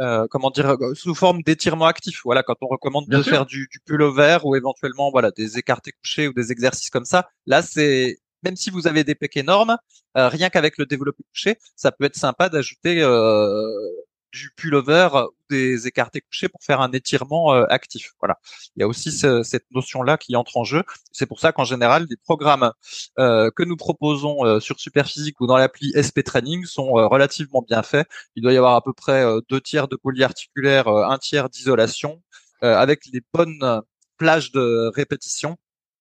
euh, comment dire, euh, sous forme d'étirement actif. Voilà, quand on recommande de faire du, du pullover ou éventuellement, voilà, des écartés couchés ou des exercices comme ça. Là, c'est même si vous avez des pecs énormes, euh, rien qu'avec le développé couché, ça peut être sympa d'ajouter euh, du pullover ou des écartés couchés pour faire un étirement euh, actif. Voilà. Il y a aussi cette notion-là qui entre en jeu. C'est pour ça qu'en général, les programmes euh, que nous proposons euh, sur Superphysique ou dans l'appli SP Training sont relativement bien faits. Il doit y avoir à peu près deux tiers de polyarticulaire, un tiers d'isolation, avec les bonnes plages de répétition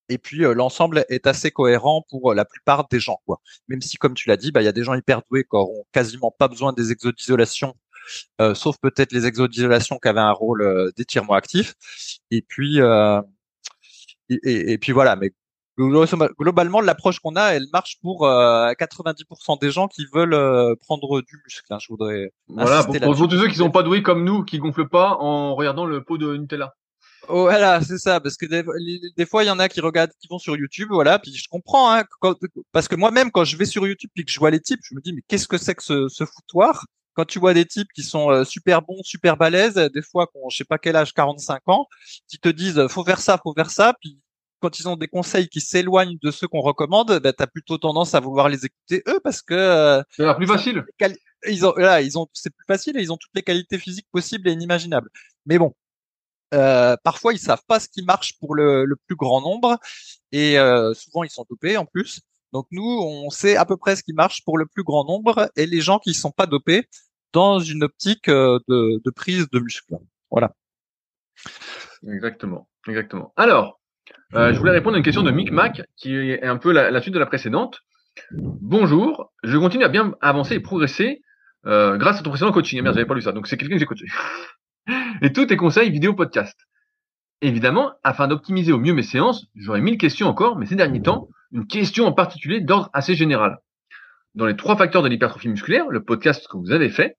et puis l'ensemble est assez cohérent pour la plupart des gens quoi. Même si comme tu l'as dit, bah il y a des gens hyper doués qui n'auront quasiment pas besoin des exos d'isolation euh, sauf peut-être les exos d'isolation qui avaient un rôle euh, d'étirement actif. Et puis euh, et, puis voilà, mais globalement, l'approche qu'on a, elle marche pour 90% des gens qui veulent prendre du muscle. Hein, je voudrais. Voilà, pour, pour tous ceux qui sont pas doués comme nous, qui gonflent pas en regardant le pot de Nutella. Oh, voilà, c'est ça, parce que des, fois il y en a qui regardent, qui vont sur YouTube, voilà, puis je comprends, hein, parce que moi-même quand je vais sur YouTube puis que je vois les types, je me dis mais qu'est-ce que c'est que ce, ce foutoir? Quand tu vois des types qui sont euh, super bons, super balèzes, des fois qu'on je sais pas quel âge, 45 ans, qui te disent faut faire ça, faut faire ça, puis quand ils ont des conseils qui s'éloignent de ceux qu'on recommande, ben, tu as plutôt tendance à vouloir les écouter eux parce que euh, c'est plus facile. Ils ont là, ils ont c'est plus facile et ils ont toutes les qualités physiques possibles et inimaginables. Mais bon, euh, parfois ils savent pas ce qui marche pour le, le plus grand nombre et euh, souvent ils sont dopés en plus. Donc nous, on sait à peu près ce qui marche pour le plus grand nombre et les gens qui sont pas dopés, dans une optique euh, de, prise de muscle. Voilà. Exactement, exactement. Alors, euh, je voulais répondre à une question de Mick Mac, qui est un peu la, suite de la précédente. Bonjour, je continue à bien avancer et progresser euh, grâce à ton précédent coaching. Ah, merde, j'avais pas lu ça, donc c'est quelqu'un que j'ai coaché. et tous tes conseils vidéo podcast. Évidemment, afin d'optimiser au mieux mes séances, j'aurais mille questions encore, mais ces derniers temps, une question en particulier d'ordre assez général dans les trois facteurs de l'hypertrophie musculaire, le podcast que vous avez fait,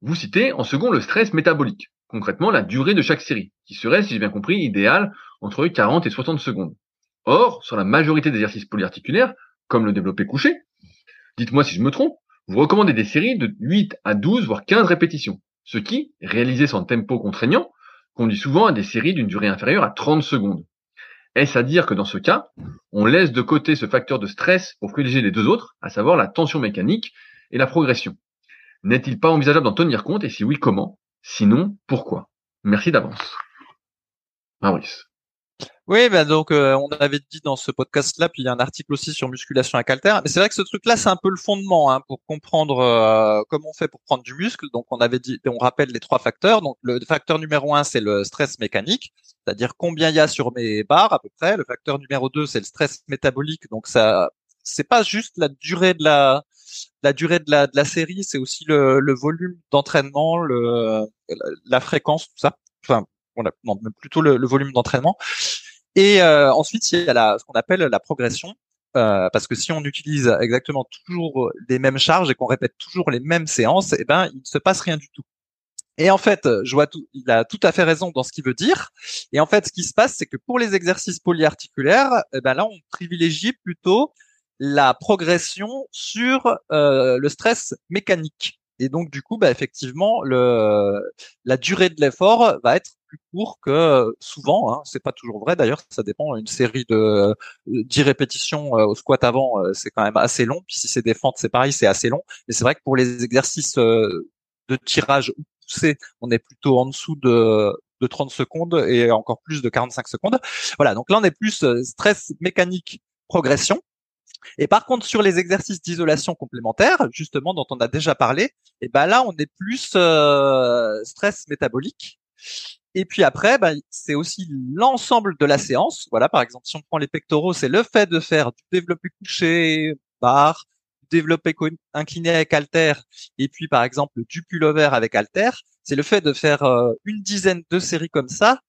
vous citez en second le stress métabolique, concrètement la durée de chaque série, qui serait, si j'ai bien compris, idéale entre 40 et 60 secondes. Or, sur la majorité des exercices polyarticulaires, comme le développé couché, dites-moi si je me trompe, vous recommandez des séries de 8 à 12, voire 15 répétitions, ce qui, réalisé sans tempo contraignant, conduit souvent à des séries d'une durée inférieure à 30 secondes. Est-ce à dire que dans ce cas, on laisse de côté ce facteur de stress pour privilégier les deux autres, à savoir la tension mécanique et la progression? N'est-il pas envisageable d'en tenir compte? Et si oui, comment? Sinon, pourquoi? Merci d'avance. Maurice. Oui, ben donc euh, on avait dit dans ce podcast-là, puis il y a un article aussi sur musculation à calter. Mais c'est vrai que ce truc-là, c'est un peu le fondement hein, pour comprendre euh, comment on fait pour prendre du muscle. Donc on avait dit, on rappelle les trois facteurs. Donc le facteur numéro un, c'est le stress mécanique, c'est-à-dire combien il y a sur mes barres à peu près. Le facteur numéro deux, c'est le stress métabolique. Donc ça, c'est pas juste la durée de la la durée de la, de la série, c'est aussi le, le volume d'entraînement, le, la fréquence, tout ça. Enfin, plutôt le, le volume d'entraînement. Et euh, ensuite, il y a la, ce qu'on appelle la progression. Euh, parce que si on utilise exactement toujours les mêmes charges et qu'on répète toujours les mêmes séances, eh ben, il ne se passe rien du tout. Et en fait, je vois tout, il a tout à fait raison dans ce qu'il veut dire. Et en fait, ce qui se passe, c'est que pour les exercices polyarticulaires, eh ben là, on privilégie plutôt la progression sur euh, le stress mécanique. Et donc, du coup, bah, effectivement, le, la durée de l'effort va être plus court que souvent. Hein, c'est pas toujours vrai d'ailleurs, ça dépend. Une série de 10 répétitions euh, au squat avant, euh, c'est quand même assez long. Puis si c'est des fentes, c'est pareil, c'est assez long. Mais c'est vrai que pour les exercices de tirage poussé, on est plutôt en dessous de de 30 secondes et encore plus de 45 secondes. Voilà, donc là on est plus stress mécanique progression et par contre, sur les exercices d'isolation complémentaire, justement dont on a déjà parlé, et eh ben là, on est plus euh, stress métabolique. Et puis après, ben, c'est aussi l'ensemble de la séance. Voilà, par exemple, si on prend les pectoraux, c'est le fait de faire du développé couché, barre, développé incliné avec halter, et puis par exemple du pullover avec halter. C'est le fait de faire euh, une dizaine de séries comme ça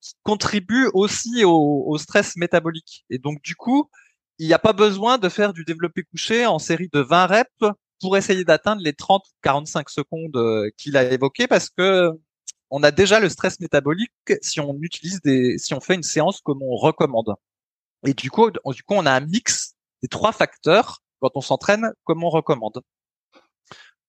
qui contribue aussi au, au stress métabolique. Et donc du coup, il n'y a pas besoin de faire du développé couché en série de 20 reps pour essayer d'atteindre les 30 45 secondes euh, qu'il a évoqué parce que on a déjà le stress métabolique si on utilise des si on fait une séance comme on recommande. Et du coup du coup on a un mix des trois facteurs quand on s'entraîne comme on recommande.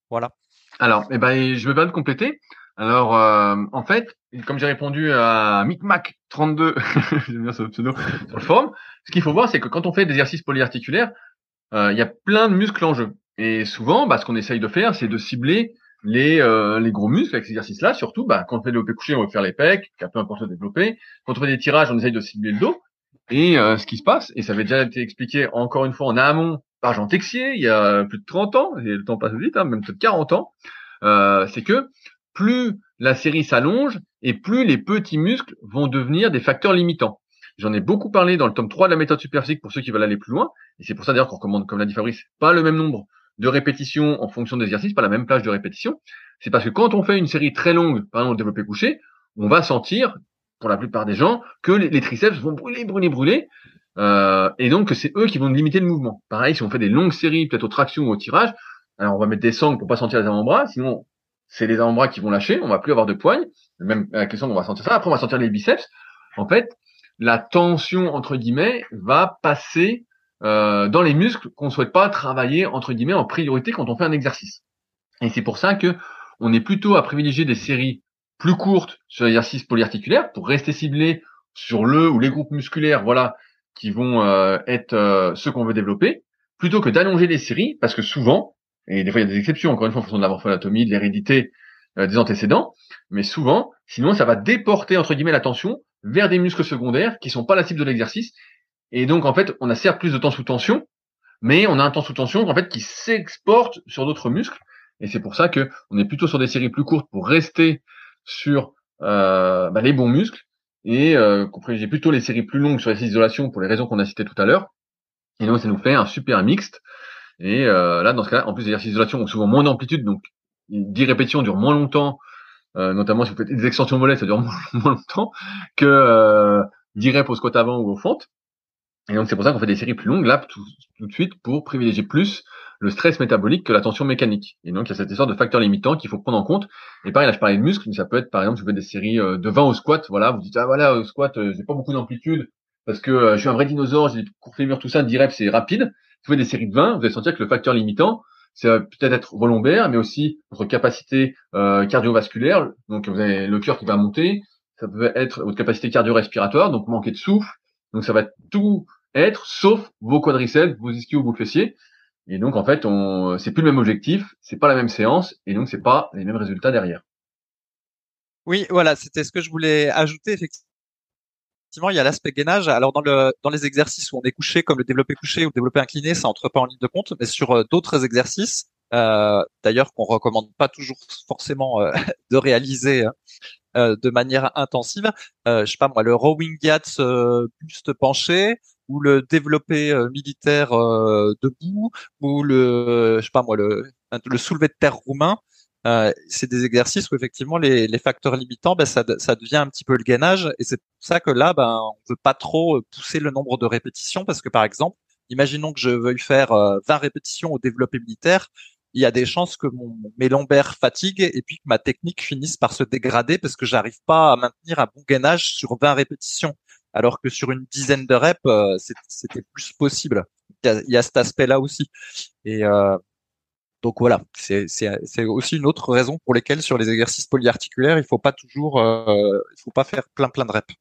Voilà. Alors, eh ben, je vais pas te compléter. Alors, euh, en fait, comme j'ai répondu à MicMac32, j'aime bien ce pseudo, sur le forum, ce qu'il faut voir, c'est que quand on fait des exercices polyarticulaires, euh, il y a plein de muscles en jeu. Et souvent, bah, ce qu'on essaye de faire, c'est de cibler les, euh, les gros muscles avec ces exercices-là. Surtout, bah, quand on fait des développé couché, on va faire les pecs, peu importe le développé. Quand on fait des tirages, on essaye de cibler le dos. Et ce qui se passe, et ça avait déjà été expliqué encore une fois en amont par Jean Texier, il y a plus de 30 ans, et le temps passe vite, hein, même peut-être 40 ans, c'est que plus la série s'allonge et plus les petits muscles vont devenir des facteurs limitants. J'en ai beaucoup parlé dans le tome 3 de la méthode superphysique pour ceux qui veulent aller plus loin. Et c'est pour ça d'ailleurs qu'on recommande, comme l'a dit Fabrice, pas le même nombre de répétitions en fonction des exercices, pas la même plage de répétition. C'est parce que quand on fait une série très longue, par exemple le développé couché, on va sentir, pour la plupart des gens, que les, triceps vont brûler, brûler, brûler. Euh, et donc que c'est eux qui vont limiter le mouvement. Pareil, si on fait des longues séries, peut-être aux tractions ou au tirage, alors on va mettre des sangles pour pas sentir les avant-bras, sinon c'est les avant-bras qui vont lâcher, on va plus avoir de poigne, même à la question on va sentir ça, après on va sentir les biceps. En fait, la tension entre guillemets va passer euh, dans les muscles qu'on souhaite pas travailler entre guillemets en priorité quand on fait un exercice. Et c'est pour ça que on est plutôt à privilégier des séries plus courtes sur l'exercice polyarticulaire pour rester ciblé sur le ou les groupes musculaires, voilà, qui vont euh, être euh, ceux qu'on veut développer, plutôt que d'allonger les séries, parce que souvent, et des fois il y a des exceptions, encore une fois, en fonction de la morphologie, de l'hérédité, euh, des antécédents, mais souvent, sinon ça va déporter entre guillemets l'attention vers des muscles secondaires qui sont pas la cible de l'exercice, et donc en fait on a certes plus de temps sous tension, mais on a un temps sous tension en fait qui s'exporte sur d'autres muscles, et c'est pour ça que on est plutôt sur des séries plus courtes pour rester sur euh, bah, les bons muscles, et euh, privilégie plutôt les séries plus longues sur les isolations pour les raisons qu'on a citées tout à l'heure, et donc ça nous fait un super mixte et euh, là, dans ce cas-là, en plus, les exercices d'isolation ont souvent moins d'amplitude, donc 10 répétitions durent moins longtemps, euh, notamment si vous faites des extensions mollets, ça dure moins, longtemps que euh, 10 reps au squat avant ou au fentes. Et donc c'est pour ça qu'on fait des séries plus longues là tout, tout, de suite pour privilégier plus le stress métabolique que la tension mécanique. Et donc il y a cette histoire de facteurs limitants qu'il faut prendre en compte. Et pareil, là je parlais de muscles, mais ça peut être par exemple vous faites des séries euh, de 20 au squat, voilà, vous dites ah voilà au squat euh, j'ai pas beaucoup d'amplitude parce que je suis un vrai dinosaure, j'ai des courts fémurs, tout ça, 10 reps c'est rapide vous faites des séries de 20, vous allez sentir que le facteur limitant, c'est peut-être être vos lombaires, mais aussi votre capacité euh, cardiovasculaire. Donc vous avez le cœur qui va monter. Ça peut être votre capacité cardio-respiratoire, donc manquer de souffle. Donc ça va tout être, sauf vos quadriceps, vos ischios, vos fessiers. Et donc en fait, on, c'est plus le même objectif, c'est pas la même séance, et donc c'est pas les mêmes résultats derrière. Oui, voilà, c'était ce que je voulais ajouter effectivement effectivement, il y a l'aspect gainage. Alors dans le dans les exercices où on est couché, comme le développé couché ou le développé incliné, ça entre pas en ligne de compte. Mais sur euh, d'autres exercices, euh, d'ailleurs qu'on recommande pas toujours forcément euh, de réaliser euh, de manière intensive, je sais pas moi, le rowing yats buste penché, ou le développé militaire debout, ou le, je sais pas moi, le, le soulevé de terre roumain. Euh, c'est des exercices où effectivement les, les facteurs limitants, ben, ça, ça, devient un petit peu le gainage, et c'est pour ça que là, ben, on veut pas trop pousser le nombre de répétitions, parce que par exemple, imaginons que je veuille faire 20 répétitions au développé militaire, il y a des chances que mon, mes lombaires fatiguent et puis que ma technique finisse par se dégrader parce que j'arrive pas à maintenir un bon gainage sur 20 répétitions. Alors que sur une dizaine de reps, euh, c'était plus possible. Il y, a, cet aspect-là aussi. Et euh, donc voilà, c'est aussi une autre raison pour lesquelles sur les exercices polyarticulaires, il faut pas toujours, euh, faut pas faire plein plein de reps.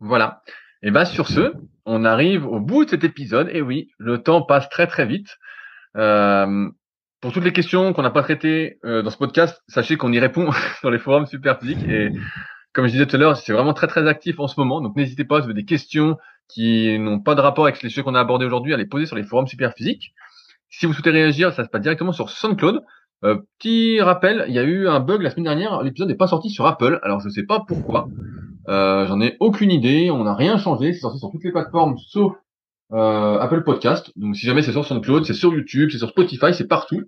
Voilà. Et ben sur ce, on arrive au bout de cet épisode. Et oui, le temps passe très très vite. Euh, pour toutes les questions qu'on n'a pas traitées euh, dans ce podcast, sachez qu'on y répond sur les forums Superphysique. Et comme je disais tout à l'heure, c'est vraiment très très actif en ce moment. Donc n'hésitez pas, si vous avez des questions qui n'ont pas de rapport avec les sujets qu'on a abordés aujourd'hui, à les poser sur les forums Superphysique. Si vous souhaitez réagir, ça se passe directement sur SoundCloud. Euh, petit rappel, il y a eu un bug la semaine dernière, l'épisode n'est pas sorti sur Apple, alors je ne sais pas pourquoi. Euh, J'en ai aucune idée, on n'a rien changé, c'est sorti sur toutes les plateformes sauf euh, Apple Podcast. Donc si jamais c'est sur SoundCloud, c'est sur YouTube, c'est sur Spotify, c'est partout.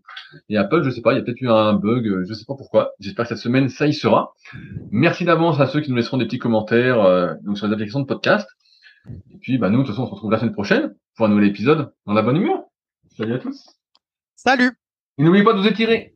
Et Apple, je sais pas, il y a peut-être eu un bug, euh, je sais pas pourquoi. J'espère que cette semaine ça y sera. Merci d'avance à ceux qui nous laisseront des petits commentaires euh, donc sur les applications de podcast. Et puis bah nous de toute façon on se retrouve la semaine prochaine pour un nouvel épisode dans la bonne humeur. Salut à tous. Salut. Et n'oubliez pas de vous étirer.